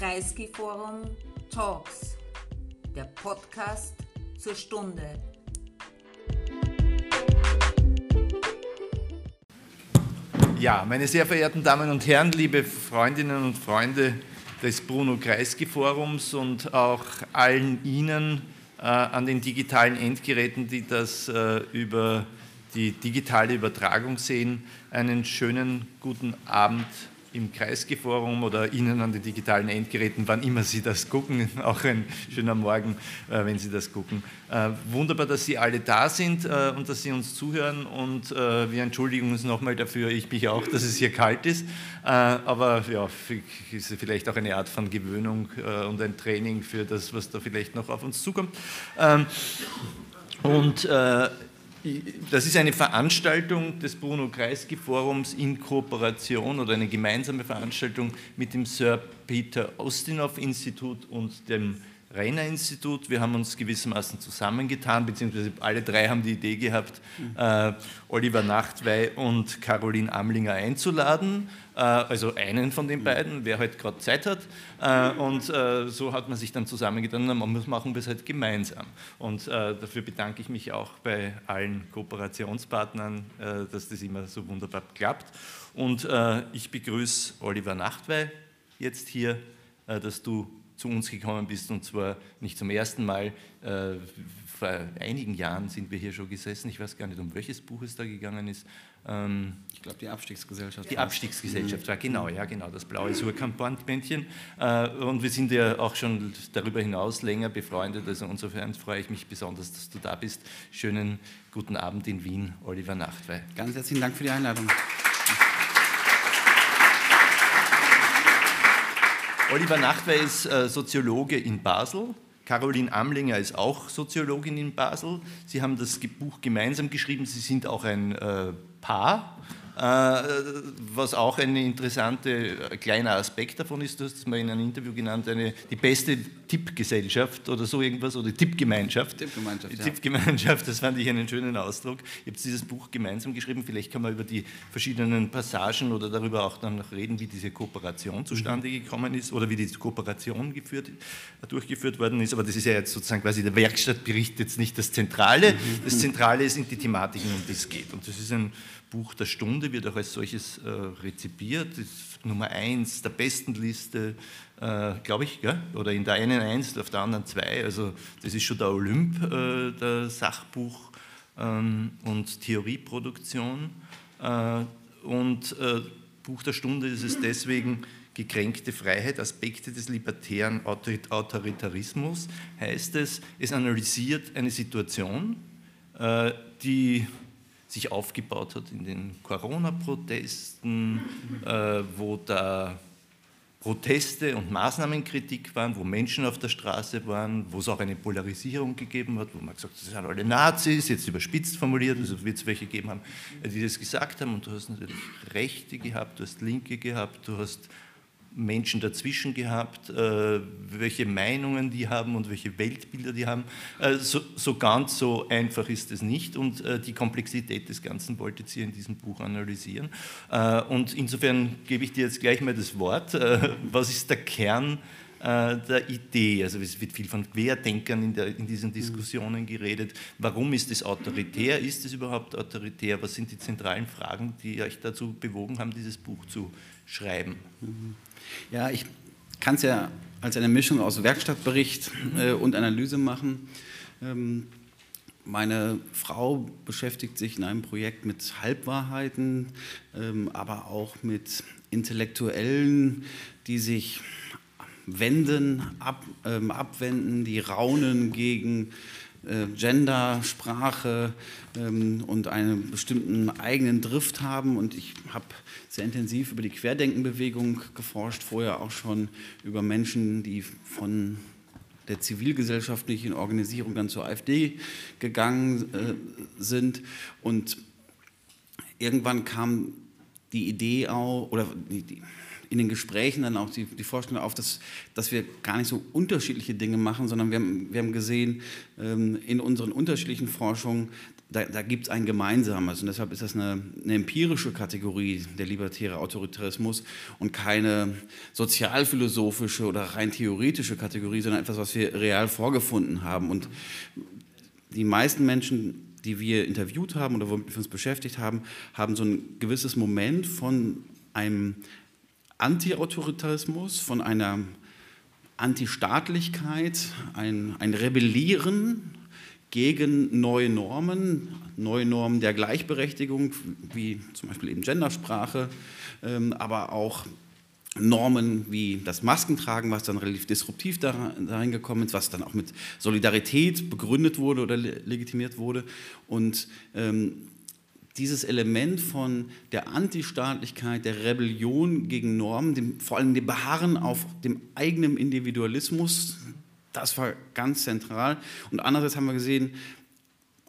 Kreisky-Forum Talks, der Podcast zur Stunde. Ja, meine sehr verehrten Damen und Herren, liebe Freundinnen und Freunde des Bruno Kreisky Forums und auch allen Ihnen äh, an den digitalen Endgeräten, die das äh, über die digitale Übertragung sehen, einen schönen guten Abend im Kreisgeforum oder Ihnen an den digitalen Endgeräten, wann immer Sie das gucken. Auch ein schöner Morgen, äh, wenn Sie das gucken. Äh, wunderbar, dass Sie alle da sind äh, und dass Sie uns zuhören. Und wir entschuldigen uns nochmal dafür, ich mich auch, dass es hier kalt ist. Aber ja, ist vielleicht auch eine Art von Gewöhnung und ein Training für das, was da vielleicht noch auf uns zukommt. Ähm, und das ist eine Veranstaltung des Bruno Kreisky Forums in Kooperation oder eine gemeinsame Veranstaltung mit dem Sir Peter Ostinov Institut und dem Rainer Institut. Wir haben uns gewissermaßen zusammengetan, beziehungsweise alle drei haben die Idee gehabt, äh, Oliver Nachtwey und Caroline Amlinger einzuladen. Äh, also einen von den mhm. beiden, wer halt gerade Zeit hat. Äh, und äh, so hat man sich dann zusammengetan, dann machen wir es halt gemeinsam. Und dafür bedanke ich mich auch bei allen Kooperationspartnern, dass das immer so wunderbar klappt. Und ich begrüße Oliver Nachtwey jetzt hier, dass du zu uns gekommen bist und zwar nicht zum ersten Mal. Vor einigen Jahren sind wir hier schon gesessen. Ich weiß gar nicht, um welches Buch es da gegangen ist. Ähm, ich glaube, die Abstiegsgesellschaft. Die Abstiegsgesellschaft war genau, ja, genau, das blaue Surkamp-Bändchen. Äh, und wir sind ja auch schon darüber hinaus länger befreundet. Also insofern freue ich mich besonders, dass du da bist. Schönen guten Abend in Wien, Oliver Nachtwey. Ganz herzlichen Dank für die Einladung. Oliver Nachtwey ist äh, Soziologe in Basel. Caroline Amlinger ist auch Soziologin in Basel. Sie haben das Buch gemeinsam geschrieben. Sie sind auch ein äh, Paar. Äh, was auch ein interessanter kleiner Aspekt davon ist, du hast es mal in einem Interview genannt, eine, die beste Tippgesellschaft oder so irgendwas, oder Tippgemeinschaft. Tippgemeinschaft, ja. Tippgemeinschaft, das fand ich einen schönen Ausdruck. Ihr habt dieses Buch gemeinsam geschrieben, vielleicht kann man über die verschiedenen Passagen oder darüber auch dann noch reden, wie diese Kooperation zustande mhm. gekommen ist oder wie die Kooperation geführt, durchgeführt worden ist. Aber das ist ja jetzt sozusagen quasi der Werkstattbericht jetzt nicht das Zentrale. Mhm. Das Zentrale sind die Thematiken, um die es geht. Und das ist ein Buch der Stunde, wird auch als solches äh, rezipiert, ist Nummer eins der besten Liste, äh, glaube ich, gell? oder in der einen eins, auf der anderen zwei. Also das ist schon der Olymp äh, der Sachbuch- ähm, und Theorieproduktion. Äh, und äh, Buch der Stunde ist es deswegen, gekränkte Freiheit, Aspekte des libertären Autoritarismus, heißt es, es analysiert eine Situation, äh, die sich aufgebaut hat in den Corona-Protesten, äh, wo da Proteste und Maßnahmenkritik waren, wo Menschen auf der Straße waren, wo es auch eine Polarisierung gegeben hat, wo man gesagt hat, das sind alle Nazis, jetzt überspitzt formuliert, also wird es welche gegeben haben, die das gesagt haben. Und du hast natürlich Rechte gehabt, du hast Linke gehabt, du hast Menschen dazwischen gehabt, äh, welche Meinungen die haben und welche Weltbilder die haben. Äh, so, so, ganz so einfach ist es nicht und äh, die Komplexität des Ganzen wollte ihr in diesem Buch analysieren. Und insofern gebe ich dir jetzt gleich mal das Wort. Was ist der Kern der Idee? Also es wird viel von Querdenkern in, der, in diesen Diskussionen geredet. Warum ist es autoritär? Ist es überhaupt autoritär? Was sind die zentralen Fragen, die euch dazu bewogen haben, dieses Buch zu schreiben? Mhm. Ja, ich kann es ja als eine Mischung aus Werkstattbericht äh, und Analyse machen. Ähm, meine Frau beschäftigt sich in einem Projekt mit Halbwahrheiten, ähm, aber auch mit Intellektuellen, die sich wenden, ab, ähm, abwenden, die raunen gegen Gender, Sprache ähm, und einen bestimmten eigenen Drift haben. Und ich habe sehr intensiv über die Querdenkenbewegung geforscht, vorher auch schon über Menschen, die von der zivilgesellschaftlichen Organisierung dann zur AfD gegangen äh, sind. Und irgendwann kam die Idee auch, oder die, in den Gesprächen dann auch die, die Vorstellung auf, dass, dass wir gar nicht so unterschiedliche Dinge machen, sondern wir haben, wir haben gesehen ähm, in unseren unterschiedlichen Forschungen, da, da gibt es ein Gemeinsames und deshalb ist das eine, eine, empirische Kategorie, der libertäre Autoritarismus und keine sozialphilosophische oder rein theoretische Kategorie, sondern etwas, was wir real vorgefunden haben. Und die meisten Menschen, die wir interviewt haben oder womit wir uns beschäftigt haben, haben so ein gewisses Moment von einem Anti-Autoritarismus, von einer Antistaatlichkeit, ein, ein Rebellieren gegen neue Normen, neue Normen der Gleichberechtigung, wie zum Beispiel eben Gendersprache, ähm, aber auch Normen wie das Maskentragen, was dann relativ disruptiv dahin gekommen ist, was dann auch mit Solidarität begründet wurde oder legitimiert wurde. Und ähm, dieses Element von der Antistaatlichkeit, der Rebellion gegen Normen, dem, vor allem dem Beharren auf dem eigenen Individualismus, das war ganz zentral. Und andererseits haben wir gesehen,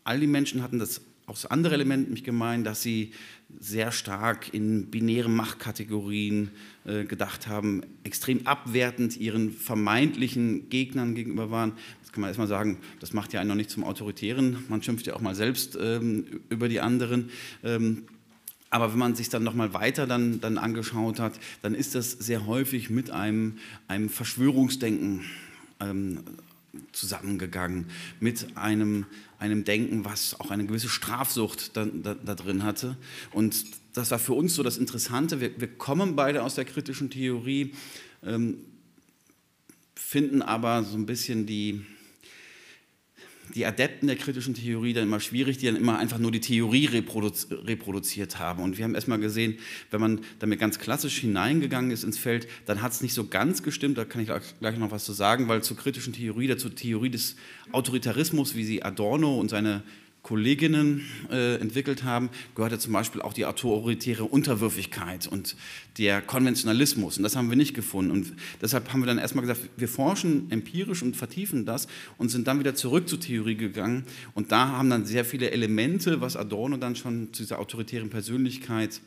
all die Menschen hatten das auch das andere Element nämlich gemeint, dass sie sehr stark in binären Machtkategorien äh, gedacht haben, extrem abwertend ihren vermeintlichen Gegnern gegenüber waren. Das kann man erstmal sagen, das macht ja einen noch nicht zum Autoritären. Man schimpft ja auch mal selbst ähm, über die anderen. Ähm, aber wenn man sich dann nochmal weiter dann, dann angeschaut hat, dann ist das sehr häufig mit einem, einem Verschwörungsdenken ähm, zusammengegangen, mit einem, einem Denken, was auch eine gewisse Strafsucht da, da, da drin hatte. Und das war für uns so das Interessante. Wir, wir kommen beide aus der kritischen Theorie, ähm, finden aber so ein bisschen die, die Adepten der kritischen Theorie dann immer schwierig, die dann immer einfach nur die Theorie reproduziert haben. Und wir haben erstmal gesehen, wenn man damit ganz klassisch hineingegangen ist ins Feld, dann hat es nicht so ganz gestimmt, da kann ich gleich noch was zu sagen, weil zur kritischen Theorie, dazu Theorie des Autoritarismus, wie sie Adorno und seine Kolleginnen äh, entwickelt haben, gehörte zum Beispiel auch die autoritäre Unterwürfigkeit und der Konventionalismus. Und das haben wir nicht gefunden. Und deshalb haben wir dann erstmal gesagt, wir forschen empirisch und vertiefen das und sind dann wieder zurück zur Theorie gegangen. Und da haben dann sehr viele Elemente, was Adorno dann schon zu dieser autoritären Persönlichkeit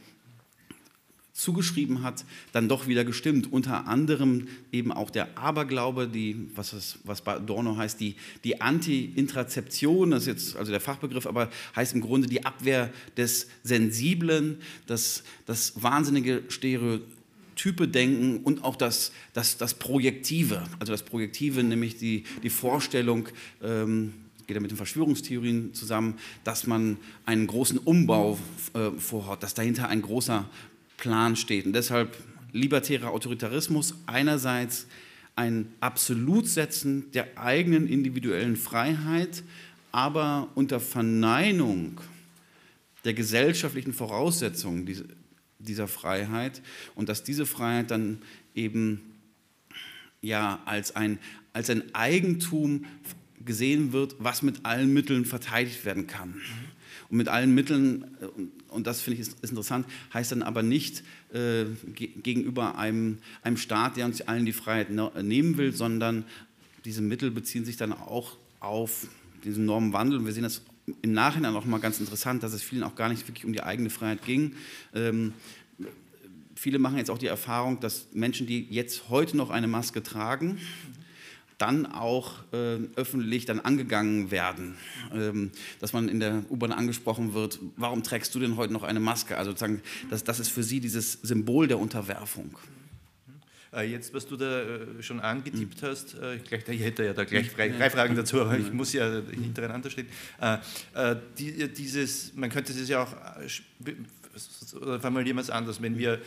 zugeschrieben hat, dann doch wieder gestimmt. Unter anderem eben auch der Aberglaube, die, was, es, was bei Adorno heißt, die, die Anti-Intrazeption, das ist jetzt also der Fachbegriff, aber heißt im Grunde die Abwehr des Sensiblen, das, das wahnsinnige Stereotype denken und auch das, das, das Projektive. Also das Projektive, nämlich die, die Vorstellung, ähm, geht ja mit den Verschwörungstheorien zusammen, dass man einen großen Umbau äh, vorhat, dass dahinter ein großer Plan steht. Und deshalb libertärer Autoritarismus einerseits ein Absolutsetzen der eigenen individuellen Freiheit, aber unter Verneinung der gesellschaftlichen Voraussetzungen dieser Freiheit und dass diese Freiheit dann eben ja als ein, als ein Eigentum gesehen wird, was mit allen Mitteln verteidigt werden kann. Und mit allen Mitteln, äh, und das finde ich ist, interessant, heißt dann aber nicht äh, gegenüber einem, einem Staat, der uns allen die Freiheit nehmen will, sondern diese Mittel beziehen sich dann auch auf diesen Normenwandel. Und wir sehen das im Nachhinein auch mal ganz interessant, dass es vielen auch gar nicht wirklich um die eigene Freiheit ging. Ähm, viele machen jetzt auch die Erfahrung, dass Menschen, die jetzt heute noch eine Maske tragen, dann auch äh, öffentlich dann angegangen werden, ähm, dass man in der U-Bahn angesprochen wird, warum trägst du denn heute noch eine Maske? Also sozusagen, das, das ist für sie dieses Symbol der Unterwerfung. Äh, jetzt, was du da äh, schon angetippt mhm. hast, äh, gleich, ich hätte ja da gleich drei, drei Fragen dazu, aber ich muss ja hintereinander stehen. Die, dieses, man könnte es ja auch, oder formulieren wir es anders, wenn wir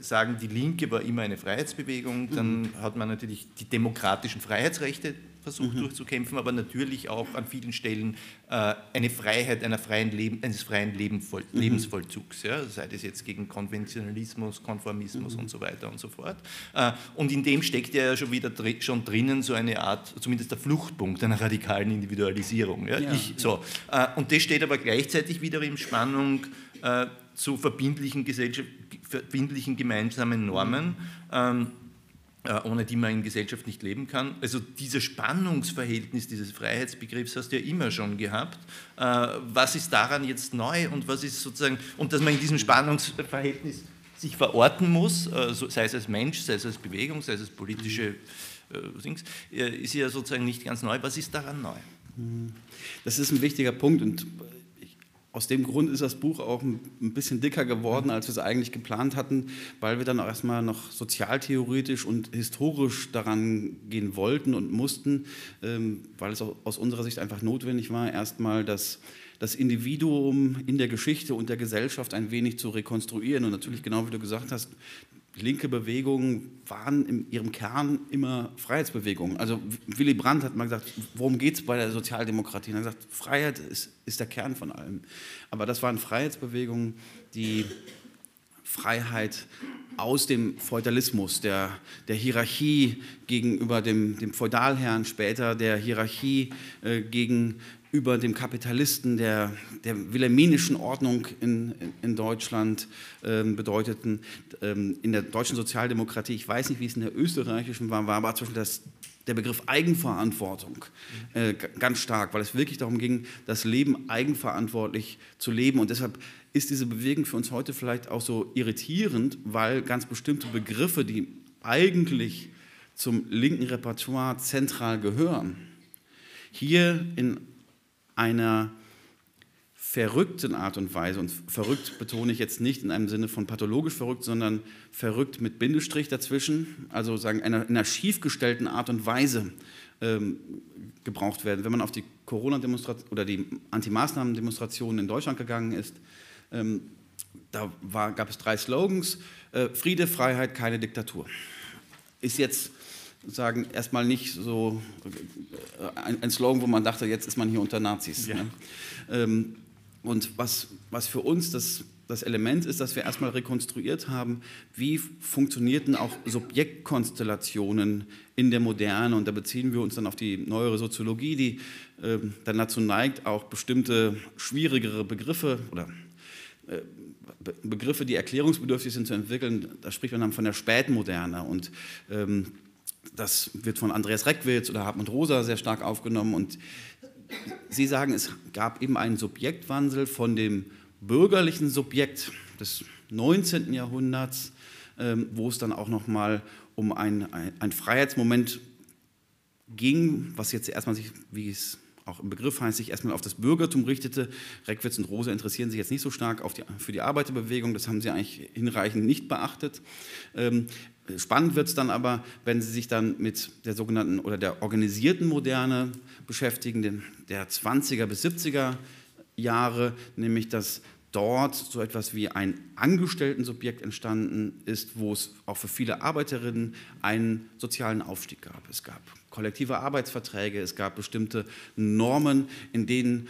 sagen, die Linke war immer eine Freiheitsbewegung, dann mhm. hat man natürlich die demokratischen Freiheitsrechte versucht mhm. durchzukämpfen, aber natürlich auch an vielen Stellen äh, eine Freiheit einer freien Leben, eines freien Lebenvoll, mhm. Lebensvollzugs, ja, sei das jetzt gegen Konventionalismus, Konformismus mhm. und so weiter und so fort. Äh, und in dem steckt ja schon wieder dr schon drinnen so eine Art, zumindest der Fluchtpunkt einer radikalen Individualisierung. Ja? Ja, ich, so. Äh, und das steht aber gleichzeitig wieder in Spannung äh, zu verbindlichen, verbindlichen gemeinsamen Normen, ähm, äh, ohne die man in Gesellschaft nicht leben kann. Also dieses Spannungsverhältnis dieses Freiheitsbegriffs hast du ja immer schon gehabt. Äh, was ist daran jetzt neu und was ist sozusagen, und dass man in diesem Spannungsverhältnis sich verorten muss, äh, sei es als Mensch, sei es als Bewegung, sei es als politische äh, Dings, äh, ist ja sozusagen nicht ganz neu. Was ist daran neu? Das ist ein wichtiger Punkt und aus dem Grund ist das Buch auch ein bisschen dicker geworden, als wir es eigentlich geplant hatten, weil wir dann auch erstmal noch sozialtheoretisch und historisch daran gehen wollten und mussten, ähm, weil es aus unserer Sicht einfach notwendig war, erstmal das, das Individuum in der Geschichte und der Gesellschaft ein wenig zu rekonstruieren. Und natürlich, genau wie du gesagt hast, linke Bewegungen waren in ihrem Kern immer Freiheitsbewegungen. Also Willy Brandt hat mal gesagt, worum geht es bei der Sozialdemokratie? Und er hat gesagt, Freiheit ist, ist der Kern von allem. Aber das waren Freiheitsbewegungen, die Freiheit aus dem Feudalismus, der, der Hierarchie gegenüber dem, dem Feudalherrn, später der Hierarchie äh, gegen über dem Kapitalisten der, der wilhelminischen Ordnung in, in Deutschland ähm, bedeuteten. Ähm, in der deutschen Sozialdemokratie, ich weiß nicht, wie es in der österreichischen war, war aber Beispiel das, der Begriff Eigenverantwortung äh, ganz stark, weil es wirklich darum ging, das Leben eigenverantwortlich zu leben. Und deshalb ist diese Bewegung für uns heute vielleicht auch so irritierend, weil ganz bestimmte Begriffe, die eigentlich zum linken Repertoire zentral gehören, hier in einer verrückten Art und Weise, und verrückt betone ich jetzt nicht in einem Sinne von pathologisch verrückt, sondern verrückt mit Bindestrich dazwischen, also sagen einer, einer schiefgestellten Art und Weise ähm, gebraucht werden. Wenn man auf die Corona-Demonstration oder die Anti-Maßnahmen-Demonstrationen in Deutschland gegangen ist, ähm, da war, gab es drei Slogans: äh, Friede, Freiheit, keine Diktatur. Ist jetzt sagen, erstmal nicht so äh, ein, ein, Slogan, wo man dachte, jetzt ist man hier unter Nazis. Ja. Ne? Ähm, und was, was für uns das, das Element ist, dass wir erstmal rekonstruiert haben, wie funktionierten auch Subjektkonstellationen in der Moderne. Und da beziehen wir uns dann auf die neuere Soziologie, die äh, dann dazu neigt, auch bestimmte schwierigere Begriffe oder äh, Begriffe, die erklärungsbedürftig sind, zu entwickeln. Da spricht man dann von der Spätmoderne. Und ähm, das wird von Andreas Reckwitz oder Hartmut Rosa sehr stark aufgenommen. Und Sie sagen, es gab eben einen Subjektwandel von dem bürgerlichen Subjekt des 19. Jahrhunderts, ähm, wo es dann auch nochmal um ein, ein, Freiheitsmoment ging, was jetzt erstmal sich, wie es auch im Begriff heißt, sich erstmal auf das Bürgertum richtete. Reckwitz und Rosa interessieren sich jetzt nicht so stark die, für die Arbeiterbewegung, das haben sie eigentlich hinreichend nicht beachtet. Spannend wird es dann aber, wenn Sie sich dann mit der sogenannten oder der organisierten Moderne beschäftigen, der 20er bis 70er Jahre, nämlich dass dort so etwas wie ein Angestellten-Subjekt entstanden ist, wo es auch für viele Arbeiterinnen einen sozialen Aufstieg gab. Es gab kollektive Arbeitsverträge, es gab bestimmte Normen, in denen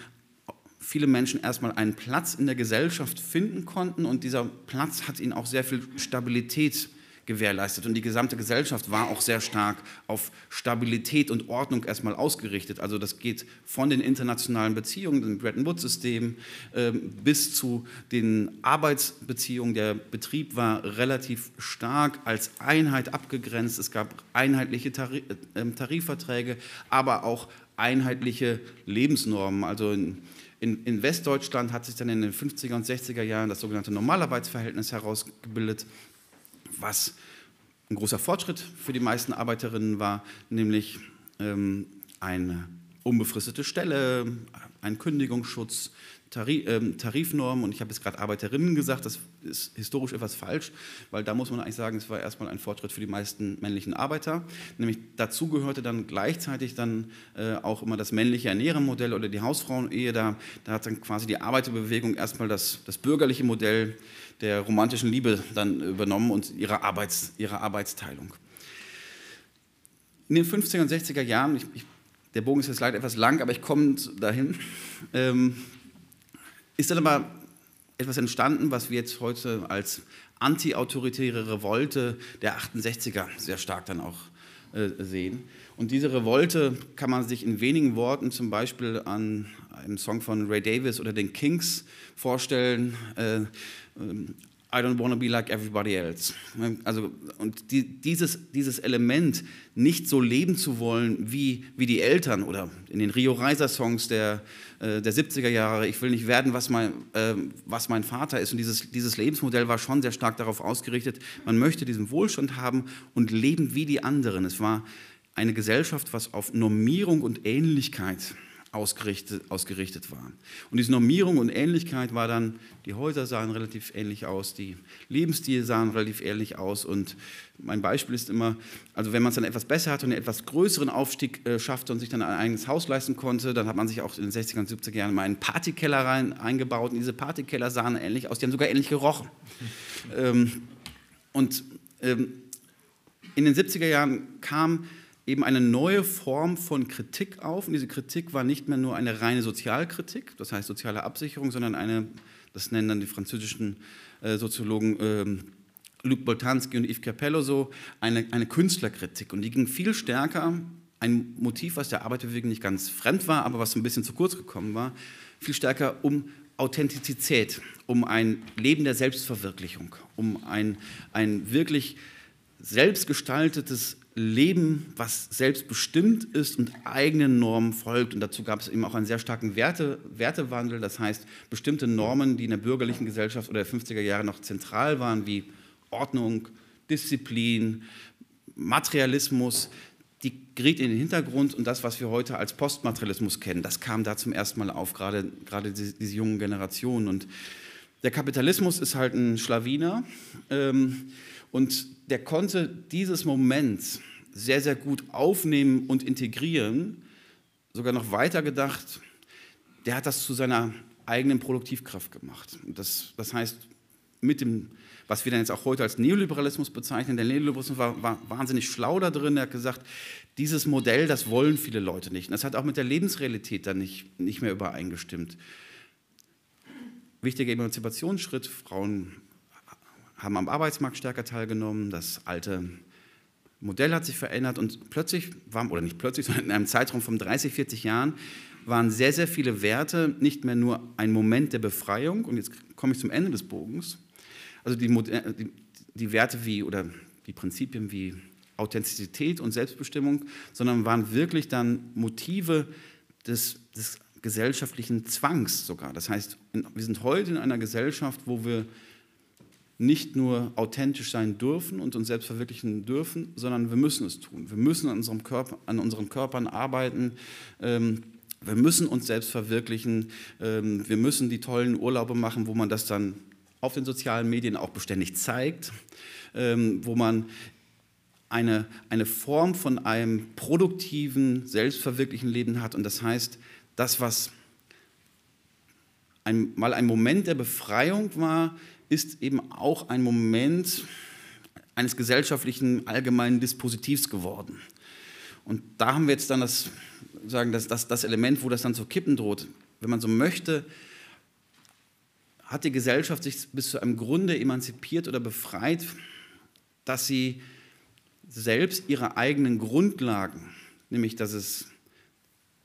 viele Menschen erstmal einen Platz in der Gesellschaft finden konnten und dieser Platz hat ihnen auch sehr viel Stabilität gewährleistet. Und die gesamte Gesellschaft war auch sehr stark auf Stabilität und Ordnung erstmal ausgerichtet. Also das geht von den internationalen Beziehungen, dem Bretton Woods-System, äh, bis zu den Arbeitsbeziehungen. Der Betrieb war relativ stark als Einheit abgegrenzt. Es gab einheitliche äh, Tarifverträge, aber auch einheitliche Lebensnormen. Also in, in, in, Westdeutschland hat sich dann in den 50er und 60er Jahren das sogenannte Normalarbeitsverhältnis herausgebildet was ein großer Fortschritt für die meisten Arbeiterinnen war, nämlich ähm, eine unbefristete Stelle, ein Kündigungsschutz, Tarif, ähm, Tarifnormen und ich habe jetzt gerade Arbeiterinnen gesagt, das ist historisch etwas falsch, weil da muss man eigentlich sagen, es war erstmal ein Fortschritt für die meisten männlichen Arbeiter. Nämlich dazu gehörte dann gleichzeitig dann äh, auch immer das männliche Ernährermodell oder die Hausfrauenehe. Da, da hat dann quasi die Arbeiterbewegung erstmal das, das bürgerliche Modell der romantischen Liebe dann übernommen und ihre, Arbeits, ihre Arbeitsteilung. In den 50er und 60er Jahren, ich, ich, der Bogen ist jetzt leider etwas lang, aber ich komme dahin, ähm, ist dann aber etwas entstanden, was wir jetzt heute als anti-autoritäre Revolte der 68er sehr stark dann auch äh, sehen. Und diese Revolte kann man sich in wenigen Worten zum Beispiel an einem Song von Ray Davis oder den Kings vorstellen. Äh, ähm, I don't want to be like everybody else. Also, und die, dieses, dieses Element, nicht so leben zu wollen wie, wie die Eltern oder in den Rio Reiser Songs der, äh, der 70er Jahre, ich will nicht werden, was mein, äh, was mein Vater ist. Und dieses, dieses Lebensmodell war schon sehr stark darauf ausgerichtet, man möchte diesen Wohlstand haben und leben wie die anderen. Es war eine Gesellschaft, was auf Normierung und Ähnlichkeit ausgerichtet, ausgerichtet war. Und diese Normierung und Ähnlichkeit war dann, die Häuser sahen relativ ähnlich aus, die Lebensstile sahen relativ ähnlich aus. Und mein Beispiel ist immer, also wenn man es dann etwas besser hatte und einen etwas größeren Aufstieg äh, schaffte und sich dann ein eigenes Haus leisten konnte, dann hat man sich auch in den 60er und 70er Jahren mal einen Partykeller rein, eingebaut. Und diese Partykeller sahen ähnlich aus, die haben sogar ähnlich gerochen. ähm, und ähm, in den 70er Jahren kam eben eine neue Form von Kritik auf. Und diese Kritik war nicht mehr nur eine reine Sozialkritik, das heißt soziale Absicherung, sondern eine, das nennen dann die französischen äh, Soziologen äh, Luc Boltanski und Yves Capello so, eine, eine Künstlerkritik. Und die ging viel stärker, ein Motiv, was der Arbeiterbewegung nicht ganz fremd war, aber was ein bisschen zu kurz gekommen war, viel stärker um Authentizität, um ein Leben der Selbstverwirklichung, um ein, ein wirklich selbstgestaltetes Leben, was selbstbestimmt ist und eigenen Normen folgt. Und dazu gab es eben auch einen sehr starken Werte, Wertewandel. Das heißt, bestimmte Normen, die in der bürgerlichen Gesellschaft oder der 50er Jahre noch zentral waren, wie Ordnung, Disziplin, Materialismus, die geriet in den Hintergrund und das, was wir heute als Postmaterialismus kennen, das kam da zum ersten Mal auf, gerade, gerade diese, diese jungen Generationen. Und der Kapitalismus ist halt ein Schlawiner. Ähm, und der konnte dieses Moment sehr, sehr gut aufnehmen und integrieren, sogar noch weiter gedacht, der hat das zu seiner eigenen Produktivkraft gemacht. Das, das, heißt, mit dem, was wir dann jetzt auch heute als Neoliberalismus bezeichnen, der Neoliberalismus war, war wahnsinnig schlau da drin, er hat gesagt, dieses Modell, das wollen viele Leute nicht. Und das hat auch mit der Lebensrealität dann nicht, nicht mehr übereingestimmt. Wichtiger Emanzipationsschritt, Frauen haben am Arbeitsmarkt stärker teilgenommen, das alte Modell hat sich verändert und plötzlich, war, oder nicht plötzlich, sondern in einem Zeitraum von 30, 40 Jahren, waren sehr, sehr viele Werte nicht mehr nur ein Moment der Befreiung, und jetzt komme ich zum Ende des Bogens, also die, die, die Werte wie, oder die Prinzipien wie Authentizität und Selbstbestimmung, sondern waren wirklich dann Motive des, des gesellschaftlichen Zwangs sogar. Das heißt, wir sind heute in einer Gesellschaft, wo wir nicht nur authentisch sein dürfen und uns selbst verwirklichen dürfen, sondern wir müssen es tun. Wir müssen an, unserem Körper, an unseren Körpern arbeiten. Ähm, wir müssen uns selbst verwirklichen. Ähm, wir müssen die tollen Urlaube machen, wo man das dann auf den sozialen Medien auch beständig zeigt, ähm, wo man eine, eine Form von einem produktiven, selbstverwirklichen Leben hat. Und das heißt, das, was ein, mal ein Moment der Befreiung war, ist eben auch ein Moment eines gesellschaftlichen allgemeinen Dispositivs geworden. Und da haben wir jetzt dann das, sagen, das, das, das Element, wo das dann zu kippen droht. Wenn man so möchte, hat die Gesellschaft sich bis zu einem Grunde emanzipiert oder befreit, dass sie selbst ihre eigenen Grundlagen, nämlich dass es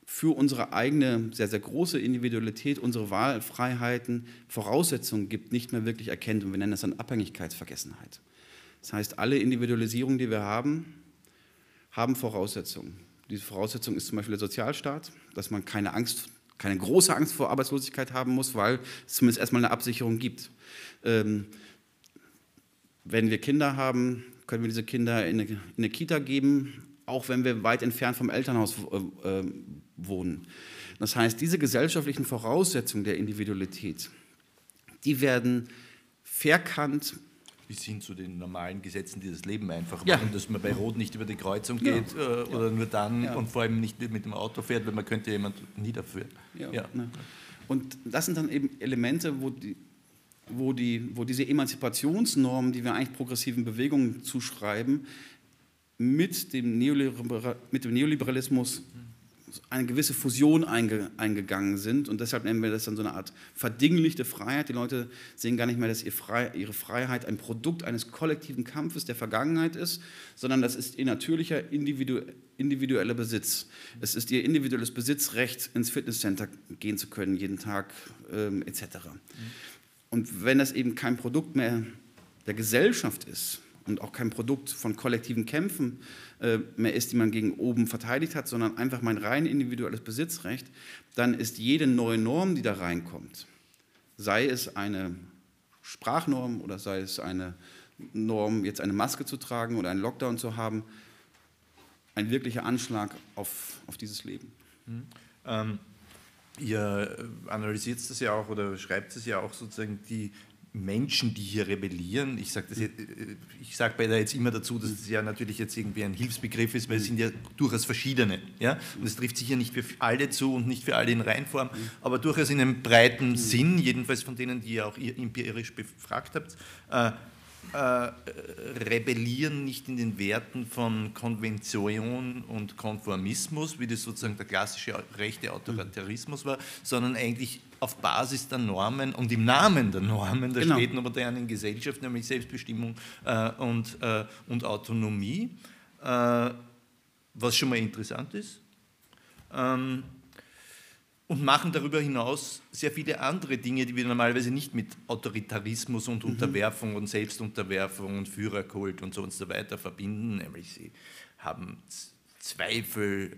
für unsere eigene sehr, sehr große Individualität, unsere Wahlfreiheiten Voraussetzungen gibt, nicht mehr wirklich erkennt. Und wir nennen das dann Abhängigkeitsvergessenheit. Das heißt, alle Individualisierungen, die wir haben, haben Voraussetzungen. Diese Voraussetzung ist zum Beispiel der Sozialstaat, dass man keine Angst, keine große Angst vor Arbeitslosigkeit haben muss, weil es zumindest erstmal eine Absicherung gibt. Ähm, wenn wir Kinder haben, können wir diese Kinder in eine, in eine Kita geben, auch wenn wir weit entfernt vom Elternhaus äh, äh, wohnen. Das heißt, diese gesellschaftlichen Voraussetzungen der Individualität, die werden verkannt. Bis hin zu den normalen Gesetzen, die das Leben einfach ja. machen, dass man bei Rot nicht über die Kreuzung geht ja. äh, oder nur dann ja. und vor allem nicht mit dem Auto fährt, weil man könnte jemand niederführen. Ja. Ne. Und das sind dann eben Elemente, wo, die, wo, die, wo diese Emanzipationsnormen, die wir eigentlich progressiven Bewegungen zuschreiben, mit dem, Neoliberal, mit dem Neoliberalismus eine gewisse Fusion einge, eingegangen sind und deshalb nennen wir das dann so eine Art verdinglichte Freiheit. Die Leute sehen gar nicht mehr, dass ihr Frei, ihre Freiheit ein Produkt eines kollektiven Kampfes der Vergangenheit ist, sondern das ist ihr natürlicher individu, individueller Besitz. Es ist ihr individuelles Besitzrecht, ins Fitnesscenter gehen zu können, jeden Tag ähm, etc. Mhm. Und wenn das eben kein Produkt mehr der Gesellschaft ist, und auch kein Produkt von kollektiven Kämpfen äh, mehr ist, die man gegen oben verteidigt hat, sondern einfach mein rein individuelles Besitzrecht, dann ist jede neue Norm, die da reinkommt, sei es eine Sprachnorm oder sei es eine Norm, jetzt eine Maske zu tragen oder einen Lockdown zu haben, ein wirklicher Anschlag auf, auf dieses Leben. Mhm. Ähm, ihr analysiert das ja auch oder schreibt es ja auch sozusagen die Menschen, die hier rebellieren. Ich sage ich sag bei da jetzt immer dazu, dass es ja natürlich jetzt irgendwie ein Hilfsbegriff ist, weil es sind ja durchaus verschiedene. Ja? Und es trifft sicher nicht für alle zu und nicht für alle in Reinform, aber durchaus in einem breiten Sinn, jedenfalls von denen, die ihr auch empirisch befragt habt. Äh, rebellieren nicht in den Werten von Konvention und Konformismus, wie das sozusagen der klassische rechte Autoritarismus war, sondern eigentlich auf Basis der Normen und im Namen der Normen der genau. späten modernen Gesellschaft, nämlich Selbstbestimmung äh, und, äh, und Autonomie, äh, was schon mal interessant ist. Ähm, und machen darüber hinaus sehr viele andere Dinge, die wir normalerweise nicht mit Autoritarismus und mhm. Unterwerfung und Selbstunterwerfung und Führerkult und so und so weiter verbinden, nämlich sie haben Zweifel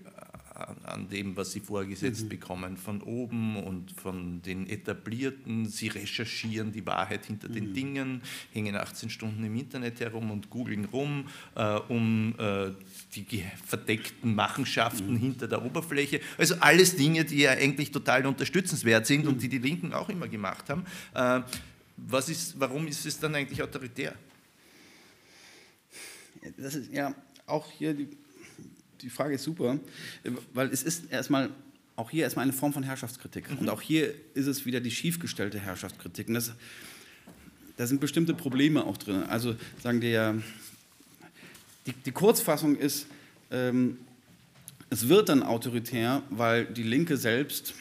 an dem, was sie vorgesetzt mhm. bekommen von oben und von den Etablierten. Sie recherchieren die Wahrheit hinter mhm. den Dingen, hängen 18 Stunden im Internet herum und googeln rum, äh, um äh, die verdeckten Machenschaften mhm. hinter der Oberfläche. Also alles Dinge, die ja eigentlich total unterstützenswert sind und mhm. die die Linken auch immer gemacht haben. Äh, was ist, warum ist es dann eigentlich autoritär? Das ist ja auch hier die die Frage ist super, weil es ist erstmal auch hier erstmal eine Form von Herrschaftskritik. Mhm. Und auch hier ist es wieder die schiefgestellte Herrschaftskritik. Und das, da sind bestimmte Probleme auch drin. Also sagen wir ja, die, die Kurzfassung ist, ähm, es wird dann autoritär, weil die Linke selbst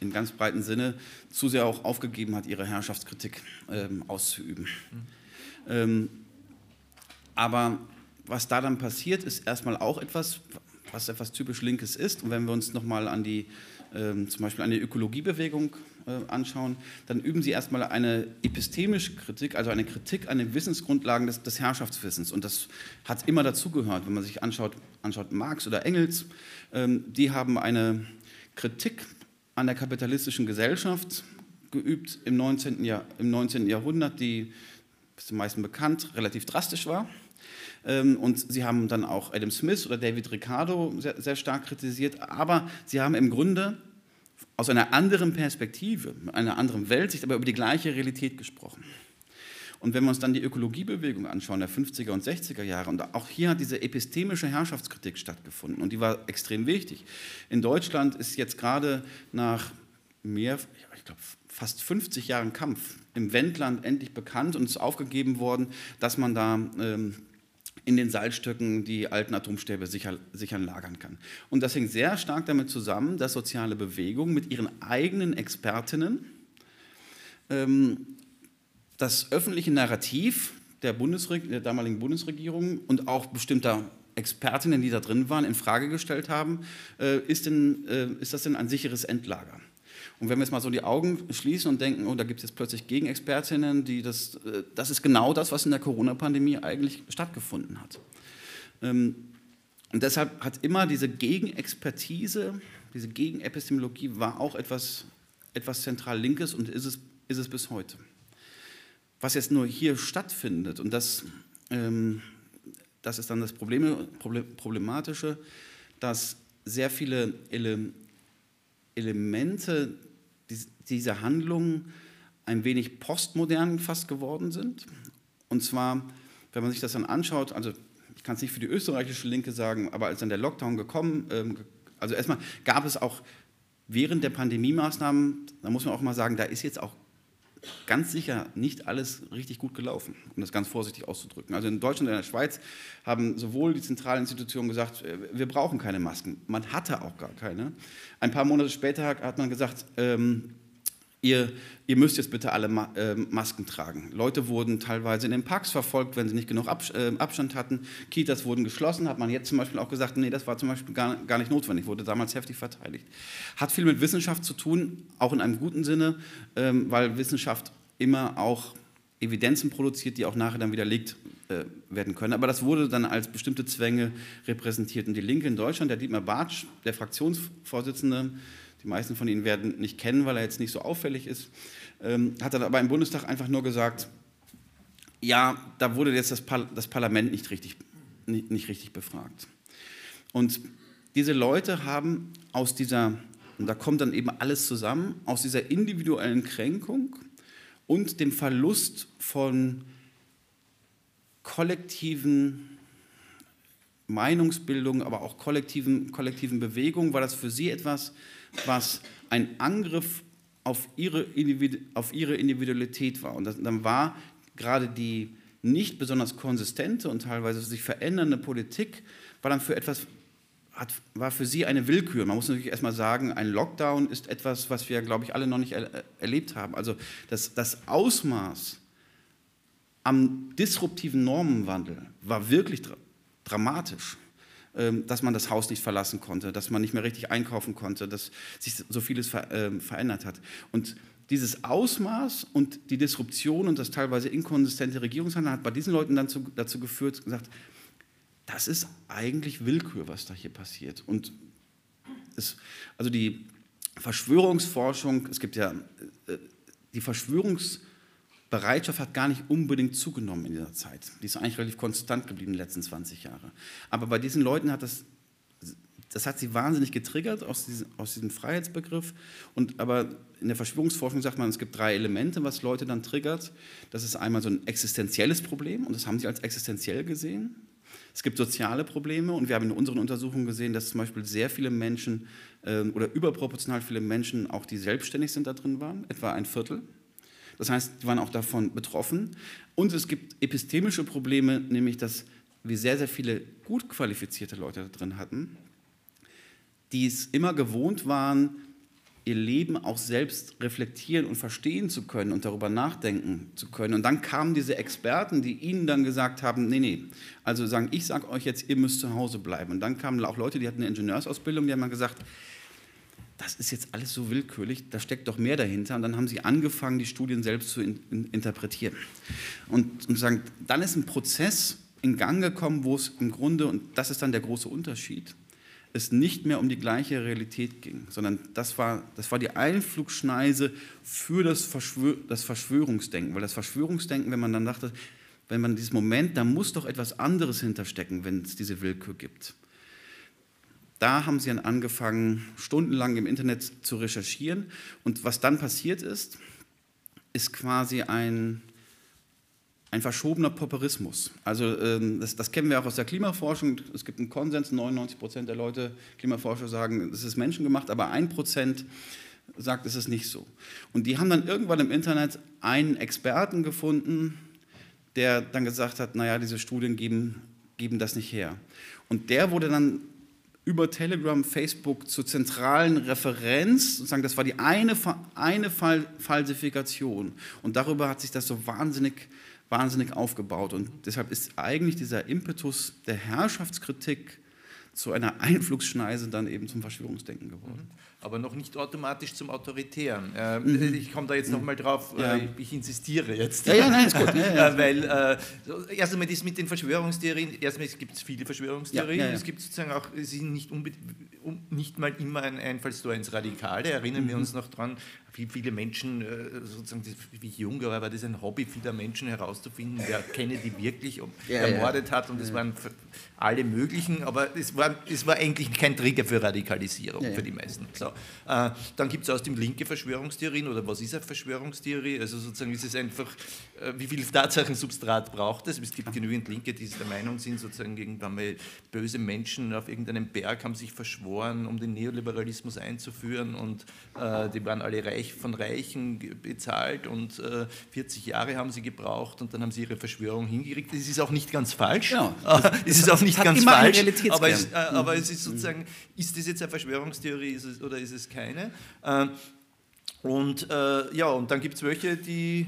in ganz breiten Sinne zu sehr auch aufgegeben hat, ihre Herrschaftskritik ähm, auszuüben. Mhm. Ähm, aber was da dann passiert, ist erstmal auch etwas, was etwas typisch Linkes ist. Und wenn wir uns nochmal an die, ähm, zum Beispiel an die Ökologiebewegung äh, anschauen, dann üben sie erstmal eine epistemische Kritik, also eine Kritik an den Wissensgrundlagen des, des Herrschaftswissens. Und das hat immer dazugehört, wenn man sich anschaut, anschaut Marx oder Engels, ähm, die haben eine Kritik an der kapitalistischen Gesellschaft geübt im 19. Jahr, im 19. Jahrhundert, die, ist den meisten bekannt, relativ drastisch war. Ähm, und sie haben dann auch Adam Smith oder David Ricardo sehr, sehr stark kritisiert. Aber sie haben im Grunde aus einer anderen Perspektive, einer anderen Weltsicht, aber über die gleiche Realität gesprochen. Und wenn wir uns dann die Ökologiebewegung anschauen, der 50er und 60er Jahre, und auch hier hat diese epistemische Herrschaftskritik stattgefunden und die war extrem wichtig. In Deutschland ist jetzt gerade nach mehr, ich glaube, fast 50 Jahren Kampf im Wendland endlich bekannt und ist aufgegeben worden, dass man da ähm, in den Salzstöcken die alten Atomstäbe sicher, sichern lagern kann. Und das hängt sehr stark damit zusammen, dass soziale Bewegungen mit ihren eigenen Expertinnen ähm, das öffentliche Narrativ der, der damaligen Bundesregierung und auch bestimmter Expertinnen, die da drin waren, in Frage gestellt haben, äh, ist, denn, äh, ist das denn ein sicheres Endlager? Und wenn wir jetzt mal so die Augen schließen und denken, oh, da gibt es jetzt plötzlich Gegenexpertinnen, die das, äh, das ist genau das, was in der Corona-Pandemie eigentlich stattgefunden hat. Ähm, und deshalb hat immer diese Gegenexpertise, diese Gegenepistemologie war auch etwas, etwas zentral Linkes und ist es, ist es bis heute. Was jetzt nur hier stattfindet, und das, ähm, das ist dann das Problem, Problematische, dass sehr viele Ele Elemente diese Handlungen ein wenig postmodern fast geworden sind. Und zwar, wenn man sich das dann anschaut, also ich kann es nicht für die österreichische Linke sagen, aber als dann der Lockdown gekommen, ähm, also erstmal gab es auch während der Pandemie-Maßnahmen, da muss man auch mal sagen, da ist jetzt auch ganz sicher nicht alles richtig gut gelaufen, um das ganz vorsichtig auszudrücken. Also in Deutschland und in der Schweiz haben sowohl die zentralen Institutionen gesagt, äh, wir brauchen keine Masken. Man hatte auch gar keine. Ein paar Monate später hat man gesagt, ähm, ihr, ihr müsst jetzt bitte alle äh, Masken tragen. Leute wurden teilweise in den Parks verfolgt, wenn sie nicht genug äh, Abstand hatten. Kitas wurden geschlossen, hat man jetzt zum Beispiel auch gesagt, nee, das war zum Beispiel gar, gar nicht notwendig, wurde damals heftig verteidigt. Hat viel mit Wissenschaft zu tun, auch in einem guten Sinne, ähm, weil Wissenschaft immer auch Evidenzen produziert, die auch nachher dann widerlegt äh, werden können. Aber das wurde dann als bestimmte Zwänge repräsentiert. Und die Linke in Deutschland, der Dietmar Bartsch, der Fraktionsvorsitzende, die meisten von Ihnen werden nicht kennen, weil er jetzt nicht so auffällig ist, ähm, hat dann aber im Bundestag einfach nur gesagt, ja, da wurde jetzt das, Par das Parlament nicht richtig, nicht, nicht richtig befragt. Und diese Leute haben aus dieser, und da kommt dann eben alles zusammen, aus dieser individuellen Kränkung und dem Verlust von kollektiven Meinungsbildung, aber auch kollektiven, kollektiven Bewegungen, war das für sie etwas, was ein Angriff auf ihre, Individu auf ihre Individualität war. Und das, dann war gerade die nicht besonders konsistente und teilweise sich verändernde Politik, war dann für etwas, hat, war für sie eine Willkür. Man muss natürlich erstmal sagen, ein Lockdown ist etwas, was wir, glaube ich, alle noch nicht er erlebt haben. Also das, das Ausmaß am disruptiven Normenwandel war wirklich dra dramatisch dass man das Haus nicht verlassen konnte, dass man nicht mehr richtig einkaufen konnte, dass sich so vieles ver äh, verändert hat. Und dieses Ausmaß und die Disruption und das teilweise inkonsistente Regierungshandeln hat bei diesen Leuten dann zu, dazu geführt, gesagt, das ist eigentlich Willkür, was da hier passiert. Und es, also die Verschwörungsforschung, es gibt ja, äh, die Verschwörungsbereitschaft hat gar nicht unbedingt zugenommen in dieser Zeit. Die ist eigentlich relativ konstant geblieben in den letzten 20 Jahren. Aber bei diesen Leuten hat das das hat sie wahnsinnig getriggert aus diesem, aus diesem Freiheitsbegriff. Und, aber in der Verschwörungsforschung sagt man, es gibt drei Elemente, was Leute dann triggert. Das ist einmal so ein existenzielles Problem und das haben sie als existenziell gesehen. Es gibt soziale Probleme und wir haben in unseren Untersuchungen gesehen, dass zum Beispiel sehr viele Menschen äh, oder überproportional viele Menschen, auch die selbstständig sind, da drin waren, etwa ein Viertel. Das heißt, die waren auch davon betroffen. Und es gibt epistemische Probleme, nämlich dass wir sehr, sehr viele gut qualifizierte Leute da drin hatten, die es immer gewohnt waren, ihr Leben auch selbst reflektieren und verstehen zu können und darüber nachdenken zu können. Und dann kamen diese Experten, die ihnen dann gesagt haben, nee, nee, also sagen, ich sage euch jetzt, ihr müsst zu Hause bleiben. Und dann kamen auch Leute, die hatten eine Ingenieursausbildung, die haben dann gesagt, das ist jetzt alles so willkürlich, da steckt doch mehr dahinter. Und dann haben sie angefangen, die Studien selbst zu in, in, interpretieren. Und, und sagen, dann ist ein Prozess in Gang gekommen, wo es im Grunde, und das ist dann der große Unterschied, es nicht mehr um die gleiche Realität ging, sondern das war, das war die Einflugschneise für das, Verschwör das Verschwörungsdenken. Weil das Verschwörungsdenken, wenn man dann dachte, wenn man dieses Moment, da muss doch etwas anderes hinterstecken, wenn es diese Willkür gibt. Da haben sie dann angefangen, stundenlang im Internet zu recherchieren. Und was dann passiert ist, ist quasi ein, ein verschobener Populismus. Also ähm, das, das, kennen wir auch aus der Klimaforschung. Es gibt einen Konsens, 99 Prozent der Leute, Klimaforscher sagen, es ist menschengemacht, aber ein Prozent sagt, es ist nicht so. Und die haben dann irgendwann im Internet einen Experten gefunden, der dann gesagt hat, naja, diese Studien geben, geben das nicht her. Und der wurde dann über Telegram, Facebook zur zentralen Referenz, sozusagen, das war die eine, eine Falsifikation. Und darüber hat sich das so wahnsinnig wahnsinnig aufgebaut. Und deshalb ist eigentlich dieser Impetus der Herrschaftskritik zu einer Einflugsschneise dann eben zum Verschwörungsdenken geworden. Aber noch nicht automatisch zum Autoritären. Äh, mhm. Ich komme da jetzt nochmal mhm. drauf, ja. äh, ich insistiere jetzt. Ja, ja, nein, ist gut. Ja, ja. Äh, weil äh, erst einmal das mit den Verschwörungstheorien, erstmal gibt es viele Verschwörungstheorien, es gibt sozusagen auch, es sind nicht, nicht mal immer ein Einfallstor ins Radikale. Erinnern mhm. wir uns noch dran, wie viele Menschen, äh, sozusagen, wie ich jung war, war das ein Hobby vieler Menschen herauszufinden, wer Kennedy wirklich ermordet hat und es waren alle möglichen, aber es war, es war eigentlich kein Trigger für Radikalisierung für die meisten. So. Äh, dann gibt es aus dem linke Verschwörungstheorien oder was ist eine Verschwörungstheorie? Also sozusagen ist es einfach, äh, wie viel Tatsachensubstrat braucht es? Es gibt genügend Linke, die der Meinung sind, sozusagen irgendwann mal böse Menschen auf irgendeinem Berg haben sich verschworen, um den Neoliberalismus einzuführen und äh, die waren alle reich von Reichen bezahlt und 40 Jahre haben sie gebraucht und dann haben sie ihre Verschwörung hingekriegt. Das ist auch nicht ganz falsch. Ja, es ist auch nicht ganz falsch, aber es, aber es ist sozusagen, ist das jetzt eine Verschwörungstheorie oder oder ist es keine? Ähm, und äh, ja, und dann gibt es welche, die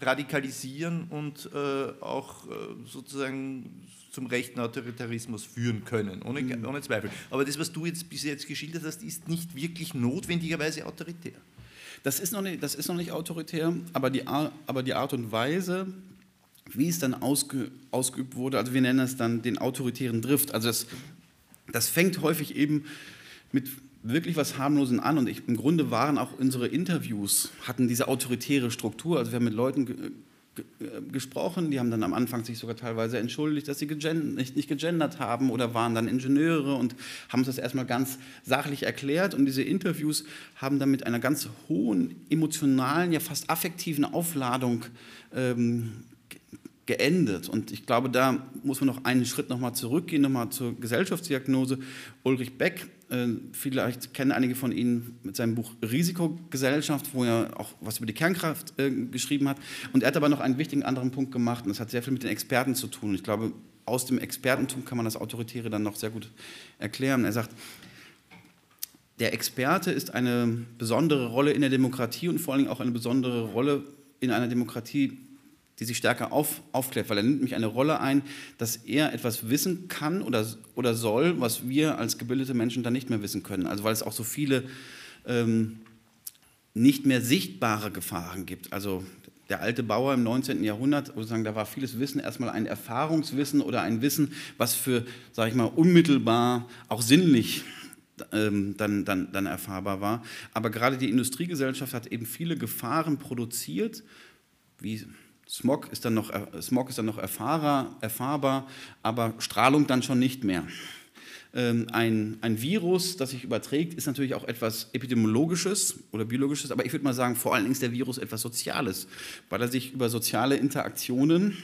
radikalisieren und äh, auch äh, sozusagen zum rechten Autoritarismus führen können, ohne, mhm. ohne Zweifel. Aber das, was du jetzt bis jetzt geschildert hast, ist nicht wirklich notwendigerweise autoritär. Das ist noch nicht, das ist noch nicht autoritär, aber die, aber die Art und Weise, wie es dann ausge, ausgeübt wurde, also wir nennen es dann den autoritären Drift. Also das, das fängt häufig eben mit wirklich was harmlosen an und ich, im Grunde waren auch unsere Interviews, hatten diese autoritäre Struktur. Also wir haben mit Leuten gesprochen, die haben dann am Anfang sich sogar teilweise entschuldigt, dass sie nicht, nicht gegendert haben oder waren dann Ingenieure und haben uns das erstmal ganz sachlich erklärt und diese Interviews haben dann mit einer ganz hohen emotionalen, ja fast affektiven Aufladung ähm, geendet. Und ich glaube, da muss man noch einen Schritt nochmal zurückgehen, nochmal zur Gesellschaftsdiagnose. Ulrich Beck, äh, vielleicht kennen einige von Ihnen mit seinem Buch Risikogesellschaft, wo er auch was über die Kernkraft äh, geschrieben hat. Und er hat aber noch einen wichtigen anderen Punkt gemacht, und das hat sehr viel mit den Experten zu tun. Ich glaube, aus dem Expertentum kann man das Autoritäre dann noch sehr gut erklären. Er sagt, der Experte ist eine besondere Rolle in der Demokratie und vor allem auch eine besondere Rolle in einer Demokratie, die sich stärker auf, aufklärt, weil er nimmt nämlich eine Rolle ein, dass er etwas wissen kann oder, oder soll, was wir als gebildete Menschen dann nicht mehr wissen können. Also weil es auch so viele ähm, nicht mehr sichtbare Gefahren gibt. Also der alte Bauer im 19. Jahrhundert, sozusagen, da war vieles Wissen erstmal ein Erfahrungswissen oder ein Wissen, was für, sage ich mal, unmittelbar auch sinnlich ähm, dann, dann, dann erfahrbar war. Aber gerade die Industriegesellschaft hat eben viele Gefahren produziert, wie Smog ist dann noch, Smog ist dann noch erfahrbar, erfahrbar, aber Strahlung dann schon nicht mehr. Ähm, ein, ein Virus, das sich überträgt, ist natürlich auch etwas Epidemiologisches oder Biologisches, aber ich würde mal sagen, vor allen Dingen ist der Virus etwas Soziales, weil er sich über soziale Interaktionen,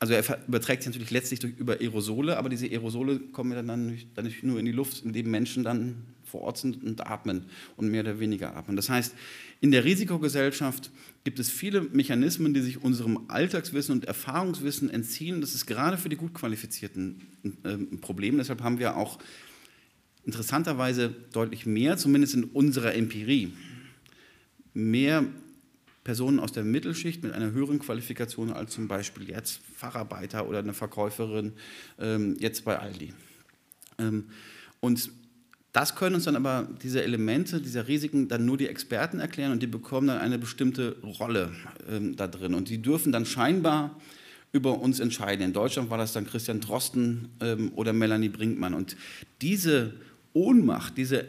also er überträgt sich natürlich letztlich durch, über Aerosole, aber diese Aerosole kommen dann, dann nicht nur in die Luft, indem Menschen dann vor Ort sind und atmen und mehr oder weniger atmen. Das heißt, in der Risikogesellschaft gibt es viele Mechanismen, die sich unserem Alltagswissen und Erfahrungswissen entziehen. Das ist gerade für die gut Qualifizierten ein Problem. Deshalb haben wir auch interessanterweise deutlich mehr, zumindest in unserer Empirie, mehr Personen aus der Mittelschicht mit einer höheren Qualifikation als zum Beispiel jetzt Facharbeiter oder eine Verkäuferin ähm, jetzt bei Aldi. Ähm, und das können uns dann aber diese Elemente, diese Risiken dann nur die Experten erklären und die bekommen dann eine bestimmte Rolle ähm, da drin. Und die dürfen dann scheinbar über uns entscheiden. In Deutschland war das dann Christian Drosten ähm, oder Melanie Brinkmann. Und diese Ohnmacht, diese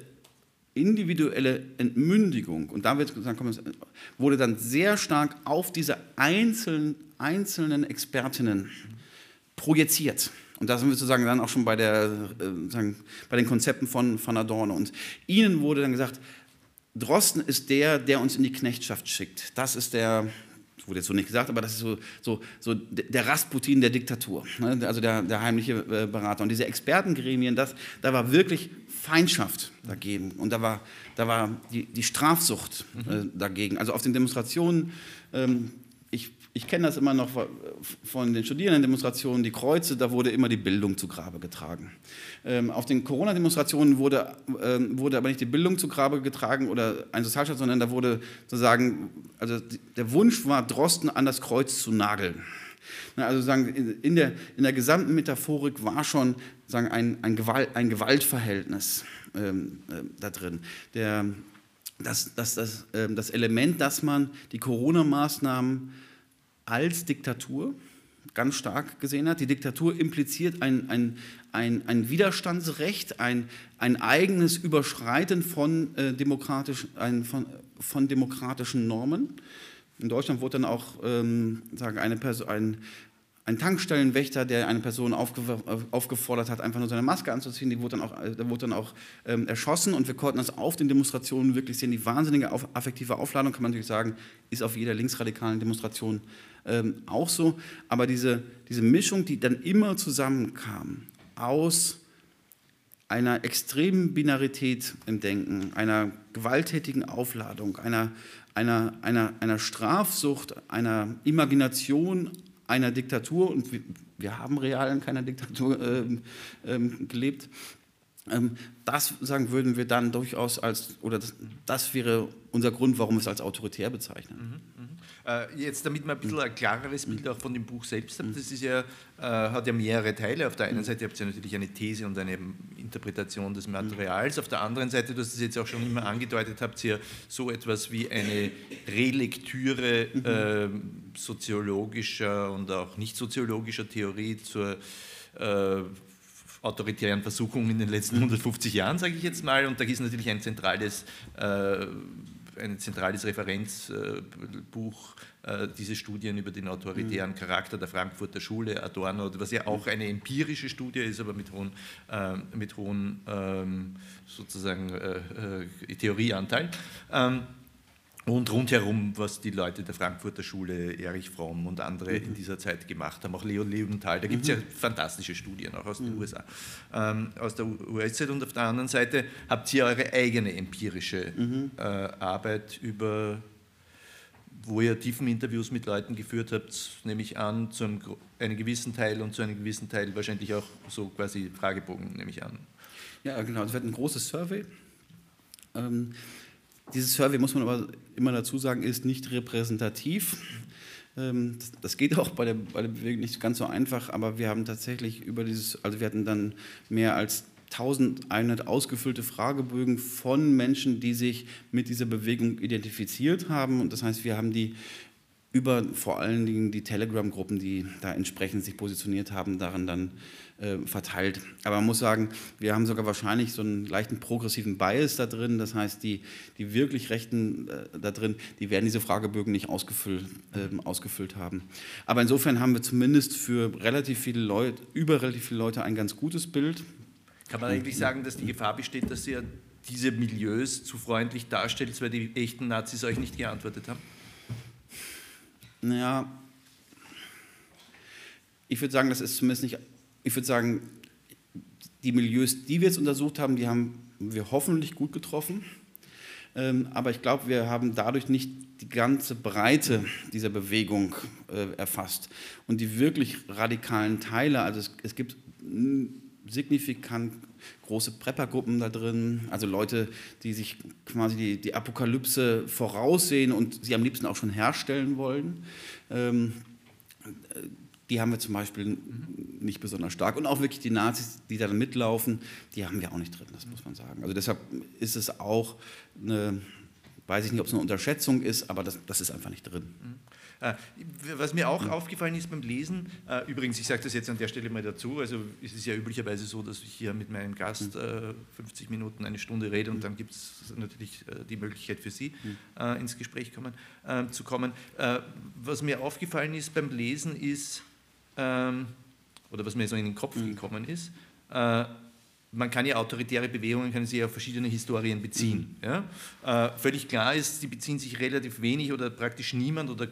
individuelle Entmündigung, und da wird, wurde dann sehr stark auf diese einzelnen, einzelnen Expertinnen projiziert. Und da sind wir sozusagen dann auch schon bei, der, äh, bei den Konzepten von, von Adorno. Und ihnen wurde dann gesagt, Drosten ist der, der uns in die Knechtschaft schickt. Das ist der, wurde jetzt so nicht gesagt, aber das ist so, so, so der Rasputin der Diktatur, ne? also der, der heimliche äh, Berater. Und diese Expertengremien, das, da war wirklich Feindschaft dagegen. Und da war, da war die, die Strafsucht äh, dagegen. Also auf den Demonstrationen, ähm, ich ich kenne das immer noch von den Studierendendemonstrationen, die Kreuze, da wurde immer die Bildung zu Grabe getragen. Ähm, auf den Corona-Demonstrationen wurde, ähm, wurde aber nicht die Bildung zu Grabe getragen oder ein Sozialstaat, sondern da wurde sozusagen, also der Wunsch war, Drosten an das Kreuz zu nageln. Also sagen, in, der, in der gesamten Metaphorik war schon sagen, ein, ein, Gewalt, ein Gewaltverhältnis ähm, äh, da drin. Der, das, das, das, äh, das Element, dass man die Corona-Maßnahmen als Diktatur ganz stark gesehen hat. Die Diktatur impliziert ein, ein, ein, ein Widerstandsrecht, ein, ein eigenes Überschreiten von, äh, demokratisch, ein, von, von demokratischen Normen. In Deutschland wurde dann auch ähm, sagen, eine ein, ein Tankstellenwächter, der eine Person aufge aufgefordert hat, einfach nur seine Maske anzuziehen, die wurde dann auch, der wurde dann auch ähm, erschossen und wir konnten das auf den Demonstrationen wirklich sehen. Die wahnsinnige auf, affektive Aufladung, kann man natürlich sagen, ist auf jeder linksradikalen Demonstration ähm, auch so. Aber diese, diese Mischung, die dann immer zusammenkam aus einer extremen Binarität im Denken, einer gewalttätigen Aufladung, einer, einer, einer, einer Strafsucht, einer Imagination einer Diktatur, und wir, wir haben real in keiner Diktatur ähm, ähm, gelebt, das sagen würden wir dann durchaus als, oder das, das, wäre unser Grund, warum wir es als autoritär bezeichnen. Mhm, mh. Äh, jetzt, damit man ein bisschen ein klareres Bild auch von dem Buch selbst hat, das ist ja, äh, hat ja mehrere Teile. Auf der einen Seite habt ihr natürlich eine These und eine Interpretation des Materials. Auf der anderen Seite, hast es jetzt auch schon immer angedeutet, habt ihr so etwas wie eine Relektüre äh, soziologischer und auch nicht soziologischer Theorie zur äh, autoritären Versuchungen in den letzten 150 Jahren, sage ich jetzt mal. Und da ist natürlich ein zentrales äh, ein zentrales Referenzbuch, äh, diese Studien über den autoritären mhm. Charakter der Frankfurter Schule, Adorno, was ja auch eine empirische Studie ist, aber mit hohem mit hohen ähm, sozusagen Theorieanteil. Ähm, und rundherum, was die Leute der Frankfurter Schule, Erich Fromm und andere mhm. in dieser Zeit gemacht haben, auch Leo Leventhal, da gibt es mhm. ja fantastische Studien, auch aus den mhm. USA, ähm, aus der US-Zeit. Und auf der anderen Seite habt ihr eure eigene empirische mhm. äh, Arbeit über, wo ihr tiefen Interviews mit Leuten geführt habt, nehme ich an, zu einem, einem gewissen Teil und zu einem gewissen Teil wahrscheinlich auch so quasi Fragebogen, nehme ich an. Ja, genau, es wird ein großes Survey. Ähm, dieses Survey, muss man aber immer dazu sagen, ist nicht repräsentativ. Ähm, das geht auch bei der, bei der Bewegung nicht ganz so einfach, aber wir haben tatsächlich über dieses, also wir hatten dann mehr als 1100 ausgefüllte Fragebögen von Menschen, die sich mit dieser Bewegung identifiziert haben. Und das heißt, wir haben die über vor allen Dingen die Telegram-Gruppen, die da entsprechend sich positioniert haben, darin dann äh, verteilt. Aber man muss sagen, wir haben sogar wahrscheinlich so einen leichten progressiven Bias da drin. Das heißt, die, die wirklich Rechten äh, da drin, die werden diese Fragebögen nicht ausgefüllt, äh, ausgefüllt haben. Aber insofern haben wir zumindest für relativ viele Leute, über relativ viele Leute ein ganz gutes Bild. Kann man eigentlich sagen, dass die Gefahr besteht, dass ihr diese Milieus zu freundlich darstellt, weil die echten Nazis euch nicht geantwortet haben? Naja, ich würde sagen, das ist zumindest nicht, ich würde sagen, die Milieus, die wir jetzt untersucht haben, die haben wir hoffentlich gut getroffen. Ähm, aber ich glaube, wir haben dadurch nicht die ganze Breite dieser Bewegung äh, erfasst. Und die wirklich radikalen Teile, also es, es gibt signifikant große Preppergruppen da drin, also Leute, die sich quasi die, die Apokalypse voraussehen und sie am liebsten auch schon herstellen wollen. Ähm, die haben wir zum Beispiel nicht besonders stark. Und auch wirklich die Nazis, die da mitlaufen, die haben wir auch nicht drin, das muss man sagen. Also deshalb ist es auch eine, weiß ich nicht, ob es eine Unterschätzung ist, aber das, das ist einfach nicht drin. Äh, was mir auch aufgefallen ist beim Lesen, äh, übrigens, ich sage das jetzt an der Stelle mal dazu, also es ist ja üblicherweise so, dass ich hier mit meinem Gast 50 mhm. äh, Minuten, eine Stunde rede und dann gibt es natürlich die Möglichkeit für Sie mhm. ins Gespräch kommen, zu kommen. Was mir aufgefallen ist beim Lesen ist, ähm, oder was mir so in den Kopf mhm. gekommen ist, man kann ja autoritäre Bewegungen können sich auf verschiedene Historien beziehen. Mhm. Ja? Äh, völlig klar ist, sie beziehen sich relativ wenig oder praktisch niemand oder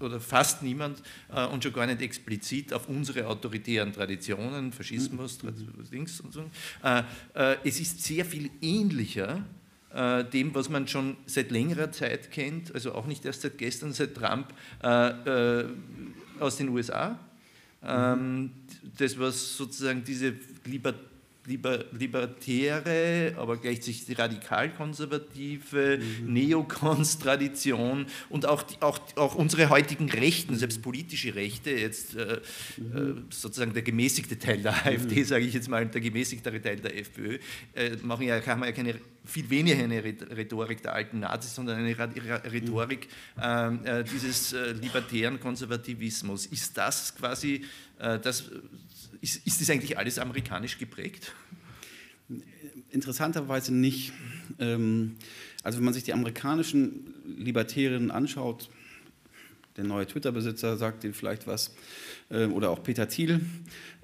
oder fast niemand äh, und schon gar nicht explizit auf unsere autoritären Traditionen, Faschismus, mhm. Dings und so. Äh, äh, es ist sehr viel ähnlicher äh, dem, was man schon seit längerer Zeit kennt, also auch nicht erst seit gestern, seit Trump, äh, äh, aus den USA. Mhm. Ähm, das, was sozusagen diese Libertät liber, libertäre, aber gleichzeitig radikal-konservative mhm. Neokons-Tradition und auch, die, auch, auch unsere heutigen Rechten, selbst politische Rechte, jetzt äh, mhm. Äh, sozusagen der gemäßigte Teil der AfD, mhm. sage ich jetzt mal, der gemäßigtere Teil der FPÖ, äh, machen ja, haben ja keine, viel weniger eine Rhetorik der alten Nazis, sondern eine Rhetorik ähm, äh, dieses äh, libertären Konservativismus. Ist das quasi äh, das ist, ist das eigentlich alles amerikanisch geprägt? Interessanterweise nicht. Ähm, also wenn man sich die amerikanischen Libertärinnen anschaut, der neue Twitter-Besitzer sagt Ihnen vielleicht was, ähm, oder auch Peter Thiel,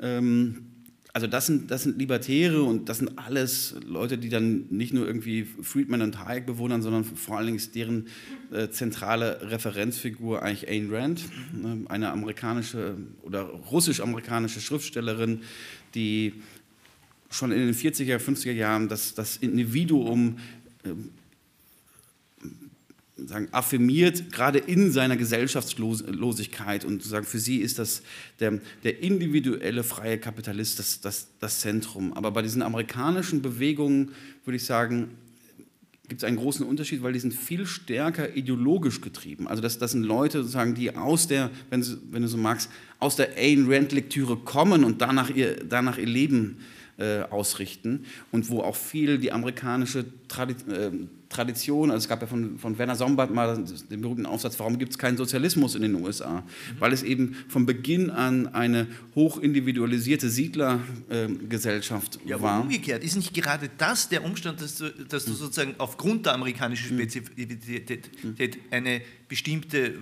ähm, also das sind, das sind Libertäre und das sind alles Leute, die dann nicht nur irgendwie Friedman und Hayek bewundern, sondern vor allen Dingen ist deren äh, zentrale Referenzfigur eigentlich Ayn Rand, ne, eine amerikanische oder russisch-amerikanische Schriftstellerin, die schon in den 40er, 50er Jahren das, das Individuum äh, sagen, affirmiert, gerade in seiner Gesellschaftslosigkeit. Und sagen, für sie ist das der, der individuelle freie Kapitalist das, das, das Zentrum. Aber bei diesen amerikanischen Bewegungen würde ich sagen, gibt es einen großen Unterschied, weil die sind viel stärker ideologisch getrieben. Also das, das sind Leute, sozusagen, die aus der, wenn, wenn du so magst, aus der Ayn Rand-Lektüre kommen und danach ihr, danach ihr Leben äh, ausrichten und wo auch viel die amerikanische Tradition, äh, Tradition, also es gab ja von, von Werner Sombart mal den berühmten Aufsatz, warum gibt es keinen Sozialismus in den USA? Mhm. Weil es eben von Beginn an eine hochindividualisierte Siedlergesellschaft äh, ja, war. umgekehrt, ist nicht gerade das der Umstand, dass du, dass du mhm. sozusagen aufgrund der amerikanischen mhm. Spezifität mhm. eine bestimmte äh,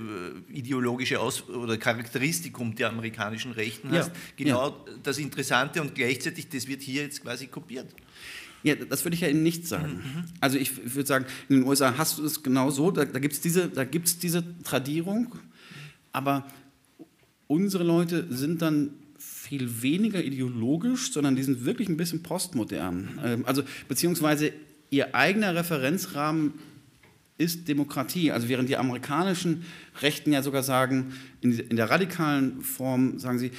ideologische Aus oder Charakteristikum der amerikanischen Rechten hast? Ja. Genau ja. das Interessante und gleichzeitig, das wird hier jetzt quasi kopiert. Ja, das würde ich ja eben nicht sagen. Mhm. Also ich würde sagen, in den USA hast du es genau so, da, da gibt es diese, diese Tradierung, aber unsere Leute sind dann viel weniger ideologisch, sondern die sind wirklich ein bisschen postmodern. Ähm, also beziehungsweise ihr eigener Referenzrahmen ist Demokratie. Also während die amerikanischen Rechten ja sogar sagen, in, in der radikalen Form sagen sie,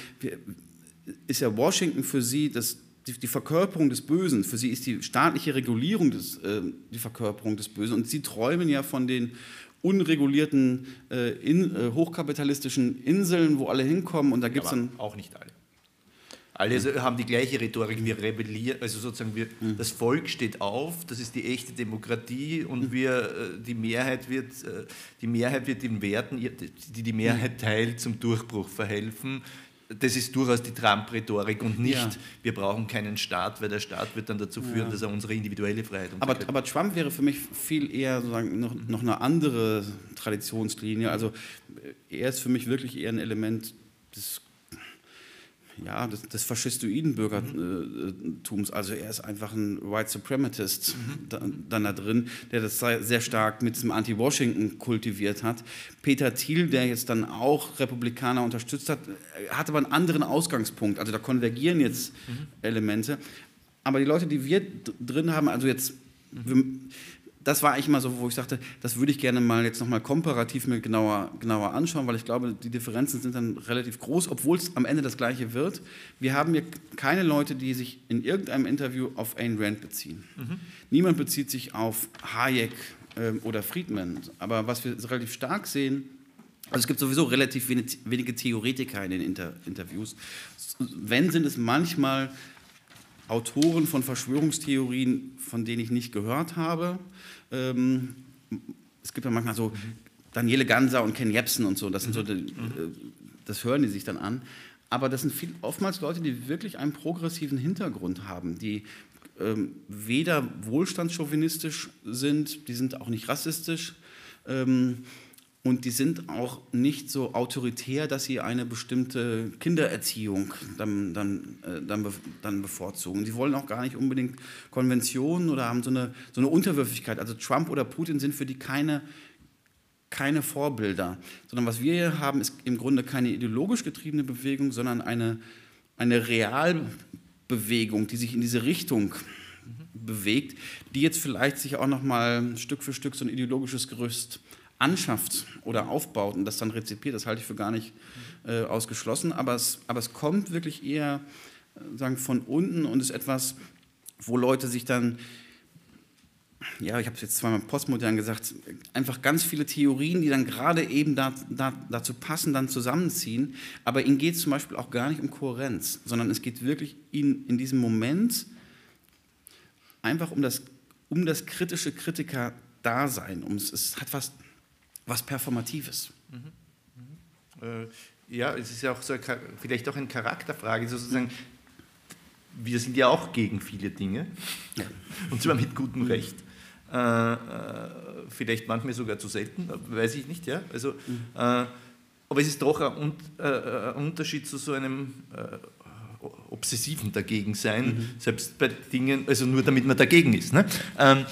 ist ja Washington für sie das die, die, Verkörperung des Bösen. Für sie ist die staatliche Regulierung des, äh, die Verkörperung des Bösen. Und sie träumen ja von den unregulierten, äh, in, äh, hochkapitalistischen Inseln, wo alle hinkommen. Und da gibt es dann. Auch nicht alle. Alle mhm. haben die gleiche Rhetorik, wir rebellieren, also sozusagen wir, mhm. das Volk steht auf, das ist die echte Demokratie und mhm. wir, äh, die Mehrheit wird, äh, die Mehrheit wird den Werten, die die Mehrheit teilt, zum Durchbruch verhelfen das ist durchaus die Trump-Rhetorik und nicht, ja. wir brauchen keinen Staat, weil der Staat wird dann dazu führen, ja. dass er unsere individuelle Freiheit aber, aber Trump wäre für mich viel eher sozusagen noch, noch eine andere Traditionslinie. Also er ist für mich wirklich eher ein Element des ja, des, des faschistoiden Bürgertums. Also er ist einfach ein White Suprematist mhm. da, dann da drin, der das sehr stark mit diesem Anti-Washington kultiviert hat. Peter Thiel, der jetzt dann auch Republikaner unterstützt hat, hat aber einen anderen Ausgangspunkt. Also da konvergieren jetzt mhm. Elemente. Aber die Leute, die wir drin haben, also jetzt, mhm das war eigentlich mal so, wo ich sagte, das würde ich gerne mal jetzt nochmal komparativ mir genauer, genauer anschauen, weil ich glaube, die Differenzen sind dann relativ groß, obwohl es am Ende das Gleiche wird. Wir haben hier keine Leute, die sich in irgendeinem Interview auf Ayn Rand beziehen. Mhm. Niemand bezieht sich auf Hayek äh, oder Friedman. Aber was wir relativ stark sehen, also es gibt sowieso relativ wenig, wenige Theoretiker in den Inter Interviews. Wenn sind es manchmal Autoren von Verschwörungstheorien, von denen ich nicht gehört habe, ähm, es gibt ja manchmal so Daniele Ganser und Ken Jebsen und so, das, sind so die, mhm. äh, das hören die sich dann an. Aber das sind viel, oftmals Leute, die wirklich einen progressiven Hintergrund haben, die ähm, weder wohlstandschauvinistisch sind, die sind auch nicht rassistisch. Ähm, und die sind auch nicht so autoritär, dass sie eine bestimmte Kindererziehung dann, dann, äh, dann, dann bevorzugen. Die wollen auch gar nicht unbedingt Konventionen oder haben so eine, so eine Unterwürfigkeit. Also Trump oder Putin sind für die keine, keine Vorbilder, sondern was wir hier haben, ist im Grunde keine ideologisch getriebene Bewegung, sondern eine, eine Realbewegung, die sich in diese Richtung bewegt, die jetzt vielleicht sich auch noch mal Stück für Stück so ein ideologisches Gerüst anschafft oder aufbaut und das dann rezipiert, das halte ich für gar nicht äh, ausgeschlossen, aber es, aber es kommt wirklich eher äh, sagen, von unten und ist etwas, wo Leute sich dann, ja, ich habe es jetzt zweimal postmodern gesagt, einfach ganz viele Theorien, die dann gerade eben da, da, dazu passen, dann zusammenziehen, aber ihnen geht es zum Beispiel auch gar nicht um Kohärenz, sondern es geht wirklich ihnen in diesem Moment einfach um das, um das kritische Kritiker-Dasein, um es, es hat was was Performatives. Mhm. Mhm. Äh, ja, es ist ja auch so, vielleicht auch eine Charakterfrage, sozusagen. Wir sind ja auch gegen viele Dinge, ja. und zwar mit gutem. Recht. Äh, äh, vielleicht manchmal sogar zu selten, weiß ich nicht. Ja? Also, mhm. äh, aber es ist doch ein, äh, ein, Unterschied zu so einem äh, obsessiven Dagegensein, mhm. selbst bei Dingen, also nur damit man dagegen ist. Ne? Ähm, äh,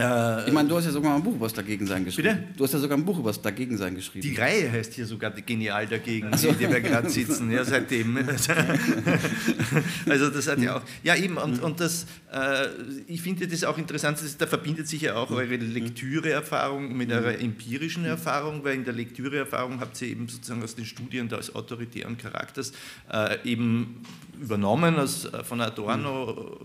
ich meine, du hast ja sogar ein Buch über das Dagegensein geschrieben. Bitte? Du hast ja sogar ein Buch über das Dagegensein geschrieben. Die Reihe heißt hier sogar Genial dagegen, so. in der wir gerade sitzen, ja, seitdem. also das hat ja auch, ja eben, und, und das, äh, ich finde das auch interessant, das, da verbindet sich ja auch eure Lektüreerfahrung mit eurer empirischen Erfahrung, weil in der Lektüreerfahrung habt ihr eben sozusagen aus den Studien des autoritären Charakters äh, eben übernommen aus, äh, von Adorno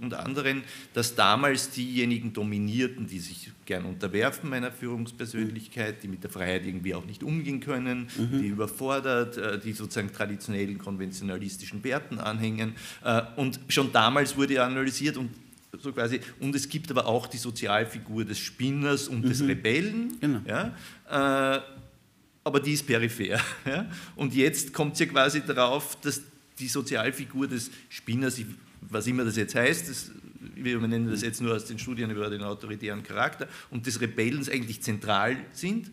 und anderen, dass damals diejenigen dominierten, die sich gern unterwerfen meiner Führungspersönlichkeit, die mit der Freiheit irgendwie auch nicht umgehen können, mhm. die überfordert, äh, die sozusagen traditionellen konventionalistischen Werten anhängen. Äh, und schon damals wurde analysiert und so quasi, und es gibt aber auch die Sozialfigur des Spinners und mhm. des Rebellen. Genau. Ja, äh, aber die ist peripher. Ja? Und jetzt kommt es ja quasi darauf, dass die Sozialfigur des Spinners, was immer das jetzt heißt, das, wir nennen das jetzt nur aus den Studien über den autoritären Charakter, und des Rebellens eigentlich zentral sind,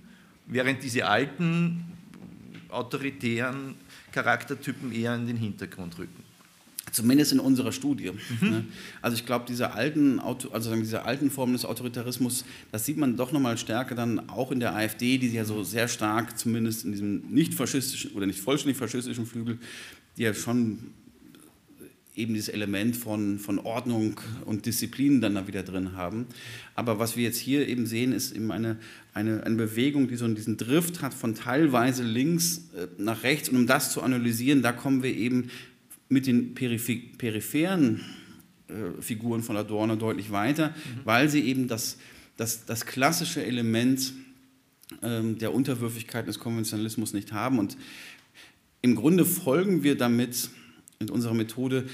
während diese alten autoritären Charaktertypen eher in den Hintergrund rücken. Zumindest in unserer Studie. Mhm. Ne? Also ich glaube, diese alten, also diese alten Formen des Autoritarismus, das sieht man doch nochmal stärker dann auch in der AfD, die ja so sehr stark, zumindest in diesem nicht faschistischen oder nicht vollständig faschistischen Flügel, die ja schon eben dieses Element von, von Ordnung und Disziplin dann da wieder drin haben. Aber was wir jetzt hier eben sehen, ist eben eine, eine, eine Bewegung, die so diesen Drift hat von teilweise links äh, nach rechts. Und um das zu analysieren, da kommen wir eben mit den peripheren äh, Figuren von Adorno deutlich weiter, mhm. weil sie eben das, das, das klassische Element ähm, der Unterwürfigkeit des Konventionalismus nicht haben. Und im Grunde folgen wir damit mit unserer Methode,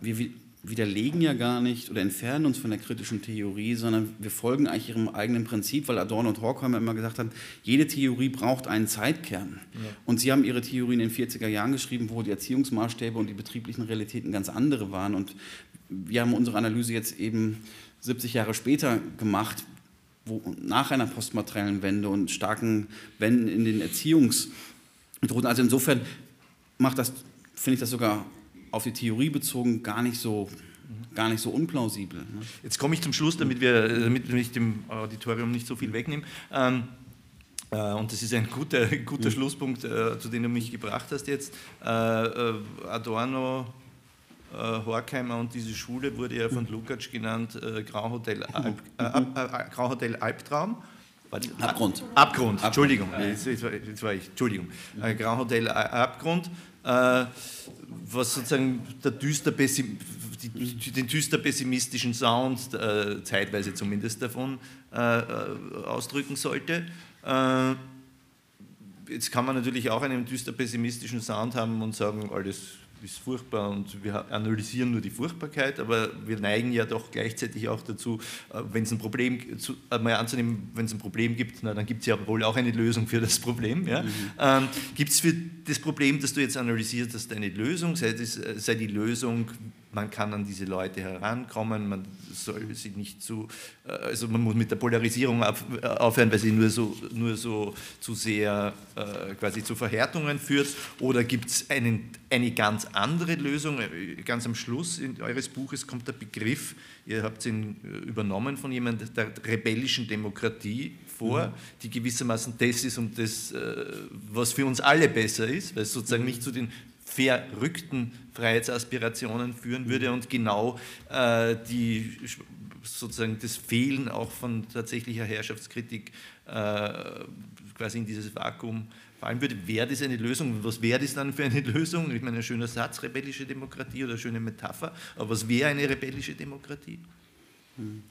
wir, wir widerlegen ja gar nicht oder entfernen uns von der kritischen Theorie, sondern wir folgen eigentlich ihrem eigenen Prinzip, weil Adorno und Horkheimer immer gesagt haben, jede Theorie braucht einen Zeitkern. Ja. Und sie haben ihre Theorie in den 40er Jahren geschrieben, wo die Erziehungsmaßstäbe und die betrieblichen Realitäten ganz andere waren. Und wir haben unsere Analyse jetzt eben 70 Jahre später gemacht, wo nach einer postmateriellen Wende und starken Wenden in den Erziehungsmethoden. Also insofern macht das, finde ich das sogar auf die Theorie bezogen gar nicht so, gar nicht so unplausibel. Ne? Jetzt komme ich zum Schluss, damit, wir, damit ich dem Auditorium nicht so viel wegnehme. Ähm, äh, und das ist ein guter, guter mhm. Schlusspunkt, äh, zu dem du mich gebracht hast jetzt. Äh, äh Adorno, äh, Horkheimer und diese Schule wurde ja von Lukács genannt äh, Grauhotel, Alp, Grauhotel Albtraum. Abgrund. Abgrund, Entschuldigung. Jetzt, war, ich, Entschuldigung. Grauhotel Abgrund was sozusagen düster den düster pessimistischen Sound, äh, zeitweise zumindest davon, äh, äh, ausdrücken sollte. Äh, jetzt kann man natürlich auch einen düster pessimistischen Sound haben und sagen, alles ist furchtbar und wir analysieren nur die Furchtbarkeit, aber wir neigen ja doch gleichzeitig auch dazu, äh, wenn es ein Problem, zu, äh, mal anzunehmen, wenn es ein Problem gibt, na, dann gibt es ja wohl auch eine Lösung für das Problem. Ja? Mhm. Ähm, gibt es für das Problem, das du jetzt analysierst hast, eine Lösung? Sei, das, äh, sei die Lösung, man kann an diese Leute herankommen, man soll sie nicht zu, also man muss mit der Polarisierung aufhören, weil sie nur so, nur so zu sehr äh, quasi zu Verhärtungen führt, oder gibt es eine ganz andere Lösung? Ganz am Schluss in eures Buches kommt der Begriff, ihr habt ihn übernommen von jemandem, der rebellischen Demokratie vor, mhm. die gewissermaßen das ist und das, äh, was für uns alle besser ist, weil es sozusagen mhm. nicht zu den verrückten Freiheitsaspirationen führen würde und genau äh, die, sozusagen das Fehlen auch von tatsächlicher Herrschaftskritik äh, quasi in dieses Vakuum fallen würde. Wäre das eine Lösung? Was wäre das dann für eine Lösung? Ich meine, ein schöner Satz, rebellische Demokratie oder eine schöne Metapher, aber was wäre eine rebellische Demokratie? Hm.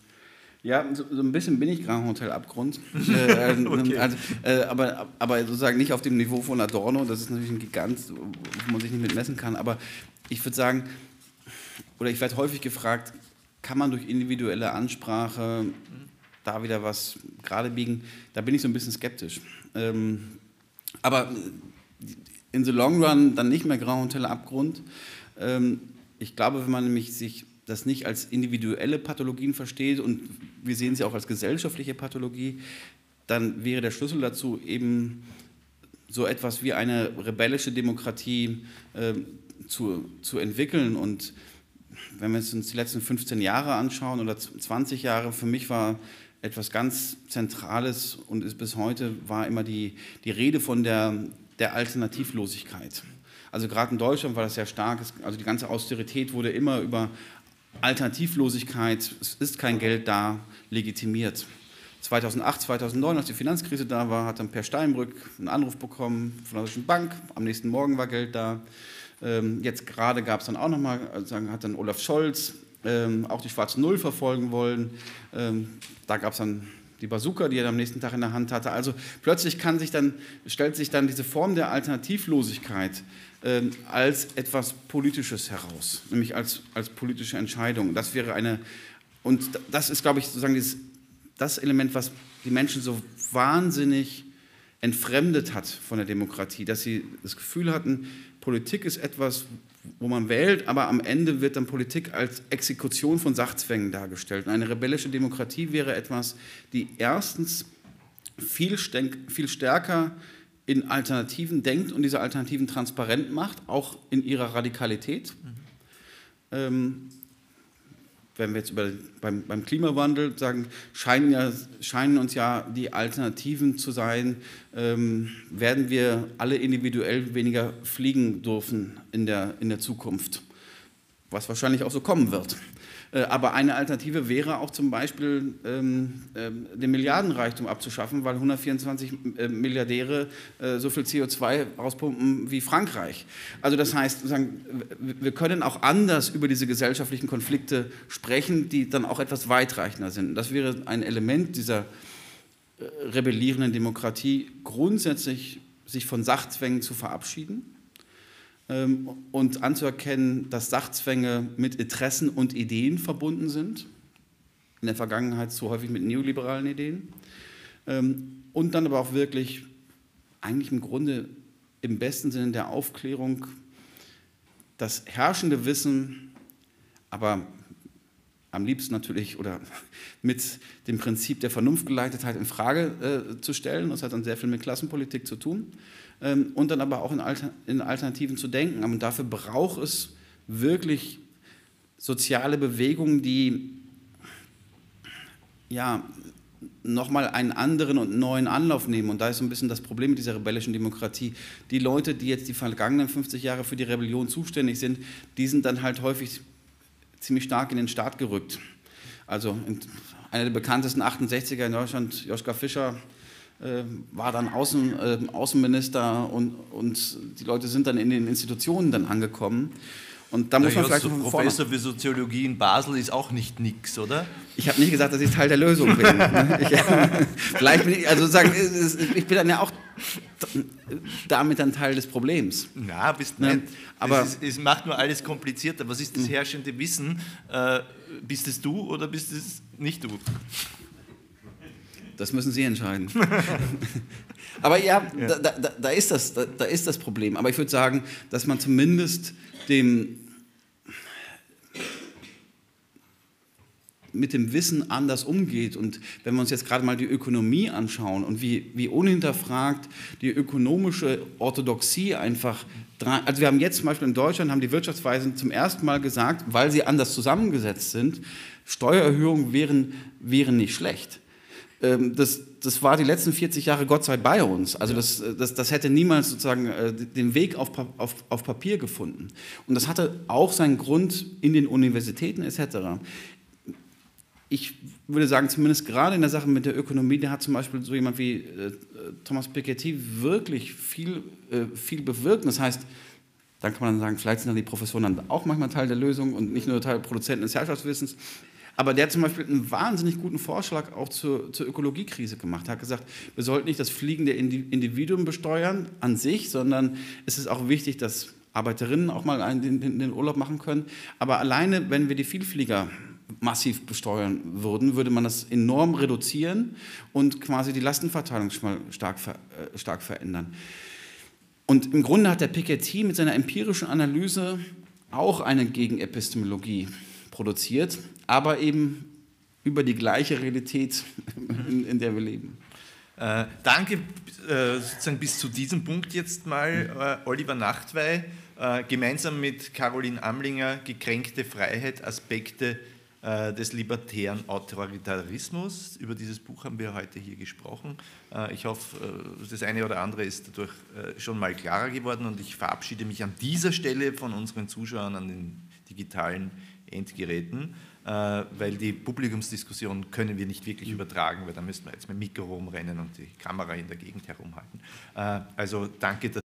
Ja, so, so, ein bisschen bin ich Grand Hotel Abgrund. äh, ähm, okay. also, äh, aber, aber sozusagen nicht auf dem Niveau von Adorno, das ist natürlich ein Gigant, wo man sich nicht mit messen kann. Aber ich würde sagen, oder ich werde häufig gefragt, kann man durch individuelle Ansprache da wieder was gerade biegen? Da bin ich so ein bisschen skeptisch. Ähm, aber in the long run dann nicht mehr Grand Hotel Abgrund. Ähm, ich glaube, wenn man nämlich sich das nicht als individuelle Pathologien versteht und wir sehen sie auch als gesellschaftliche Pathologie, dann wäre der Schlüssel dazu eben so etwas wie eine rebellische Demokratie äh, zu, zu entwickeln. Und wenn wir uns die letzten 15 Jahre anschauen oder 20 Jahre, für mich war etwas ganz Zentrales und ist bis heute war immer die, die Rede von der, der Alternativlosigkeit. Also gerade in Deutschland war das sehr stark. Also die ganze Austerität wurde immer über Alternativlosigkeit, es ist kein Geld da, legitimiert. 2008, 2009, als die Finanzkrise da war, hat dann Per Steinbrück einen Anruf bekommen von der Deutschen Bank. Am nächsten Morgen war Geld da. Ähm, jetzt gerade gab es dann auch nochmal, also hat dann Olaf Scholz ähm, auch die schwarze Null verfolgen wollen. Ähm, da gab es dann die Bazooka, die er am nächsten Tag in der Hand hatte. Also plötzlich kann sich dann, stellt sich dann diese Form der Alternativlosigkeit ähm, als etwas Politisches heraus, nämlich als, als politische Entscheidung. Das wäre eine, Und das ist, glaube ich, sozusagen dieses, das Element, was die Menschen so wahnsinnig entfremdet hat von der Demokratie, dass sie das Gefühl hatten, Politik ist etwas, wo man wählt, aber am Ende wird dann Politik als Exekution von Sachzwängen dargestellt. Und eine rebellische Demokratie wäre etwas, die erstens viel, viel stärker in Alternativen denkt und diese Alternativen transparent macht, auch in ihrer Radikalität. Mhm. Ähm, wenn wir jetzt über, beim, beim Klimawandel sagen, scheinen, ja, scheinen uns ja die Alternativen zu sein, ähm, werden wir alle individuell weniger fliegen dürfen in der, in der Zukunft, was wahrscheinlich auch so kommen wird. Äh, aber eine Alternative wäre auch zum Beispiel ähm, äh, den Milliardenreichtum abzuschaffen, weil 124 äh, Milliardäre äh, so viel CO2 rauspumpen wie Frankreich. Also das heißt, wir können auch anders über diese gesellschaftlichen Konflikte sprechen, die dann auch etwas weitreichender sind. Das wäre ein Element dieser rebellierenden Demokratie, grundsätzlich sich von Sachzwängen zu verabschieden ähm, und anzuerkennen, dass Sachzwänge mit Interessen und Ideen verbunden sind, in der Vergangenheit zu häufig mit neoliberalen Ideen, ähm, und dann aber auch wirklich eigentlich im Grunde im besten Sinne der Aufklärung das herrschende Wissen, aber am liebsten natürlich oder mit dem Prinzip der Vernunftgeleitetheit in Frage äh, zu stellen. Das hat dann sehr viel mit Klassenpolitik zu tun. ähm, und dann aber auch in, Alter, in Alternativen zu denken. Und dafür braucht es wirklich soziale Bewegungen, die ja, nochmal einen anderen und neuen Anlauf nehmen. Und da ist so ein bisschen das Problem mit dieser rebellischen Demokratie. Die Leute, die jetzt die vergangenen 50 Jahre für die Rebellion zuständig sind, die sind dann halt häufig ziemlich stark in den Staat gerückt. Also einer der bekanntesten 68er in Deutschland, Joschka Fischer, war dann Außen, äh, Außenminister und, und die Leute sind dann in den Institutionen dann angekommen. Und da muss man vielleicht von Professor für Soziologie in Basel ist auch nicht nix, oder? Ich habe nicht gesagt, dass ich Teil der Lösung bin. ich, vielleicht bin ich, also sagen, ich bin dann ja auch damit ein Teil des Problems. Na, bist ne? nicht. Aber es, ist, es, macht nur alles komplizierter. Was ist das hm. herrschende Wissen? Äh, bist es du oder bist es nicht du? Das müssen Sie entscheiden. Aber ja, ja. Da, da, da, ist das, da, da ist das Problem. Aber ich würde sagen, dass man zumindest dem mit dem Wissen anders umgeht. Und wenn wir uns jetzt gerade mal die Ökonomie anschauen und wie, wie unhinterfragt die ökonomische Orthodoxie einfach, also wir haben jetzt zum Beispiel in Deutschland, haben die Wirtschaftsweisen zum ersten Mal gesagt, weil sie anders zusammengesetzt sind, Steuererhöhungen wären, wären nicht schlecht. Ähm, das, das war die letzten 40 Jahre Gott sei bei uns. Also das, das, das hätte niemals sozusagen äh, den Weg auf, auf, auf Papier gefunden. Und das hatte auch seinen Grund in den Universitäten etc. Ich würde sagen, zumindest gerade in der Sache mit der Ökonomie, da hat zum Beispiel so jemand wie äh, Thomas Piketty wirklich viel, äh, viel bewirkt. Das heißt, dann kann man dann sagen, vielleicht sind dann die Professoren dann auch manchmal Teil der Lösung und nicht nur Teil Produzenten des Herrschaftswissens. Aber der hat zum Beispiel einen wahnsinnig guten Vorschlag auch zur, zur Ökologiekrise gemacht. Er hat gesagt, wir sollten nicht das fliegende Individuum besteuern an sich, sondern es ist auch wichtig, dass Arbeiterinnen auch mal einen, den, den Urlaub machen können. Aber alleine, wenn wir die Vielflieger massiv besteuern würden, würde man das enorm reduzieren und quasi die Lastenverteilung stark, äh, stark verändern. Und im Grunde hat der Piketty mit seiner empirischen Analyse auch eine Gegenepistemologie produziert, aber eben über die gleiche Realität, in, in der wir leben. Äh, danke äh, sozusagen bis zu diesem Punkt jetzt mal, äh, Oliver Nachtwey, äh, gemeinsam mit Caroline Amlinger, Gekränkte Freiheit, Aspekte äh, des libertären Autoritarismus. Über dieses Buch haben wir heute hier gesprochen. Äh, ich hoffe, das eine oder andere ist dadurch schon mal klarer geworden und ich verabschiede mich an dieser Stelle von unseren Zuschauern an den digitalen Endgeräten, weil die Publikumsdiskussion können wir nicht wirklich übertragen, weil da müssten wir jetzt mit dem Mikro rumrennen und die Kamera in der Gegend herumhalten. Äh, also danke, dass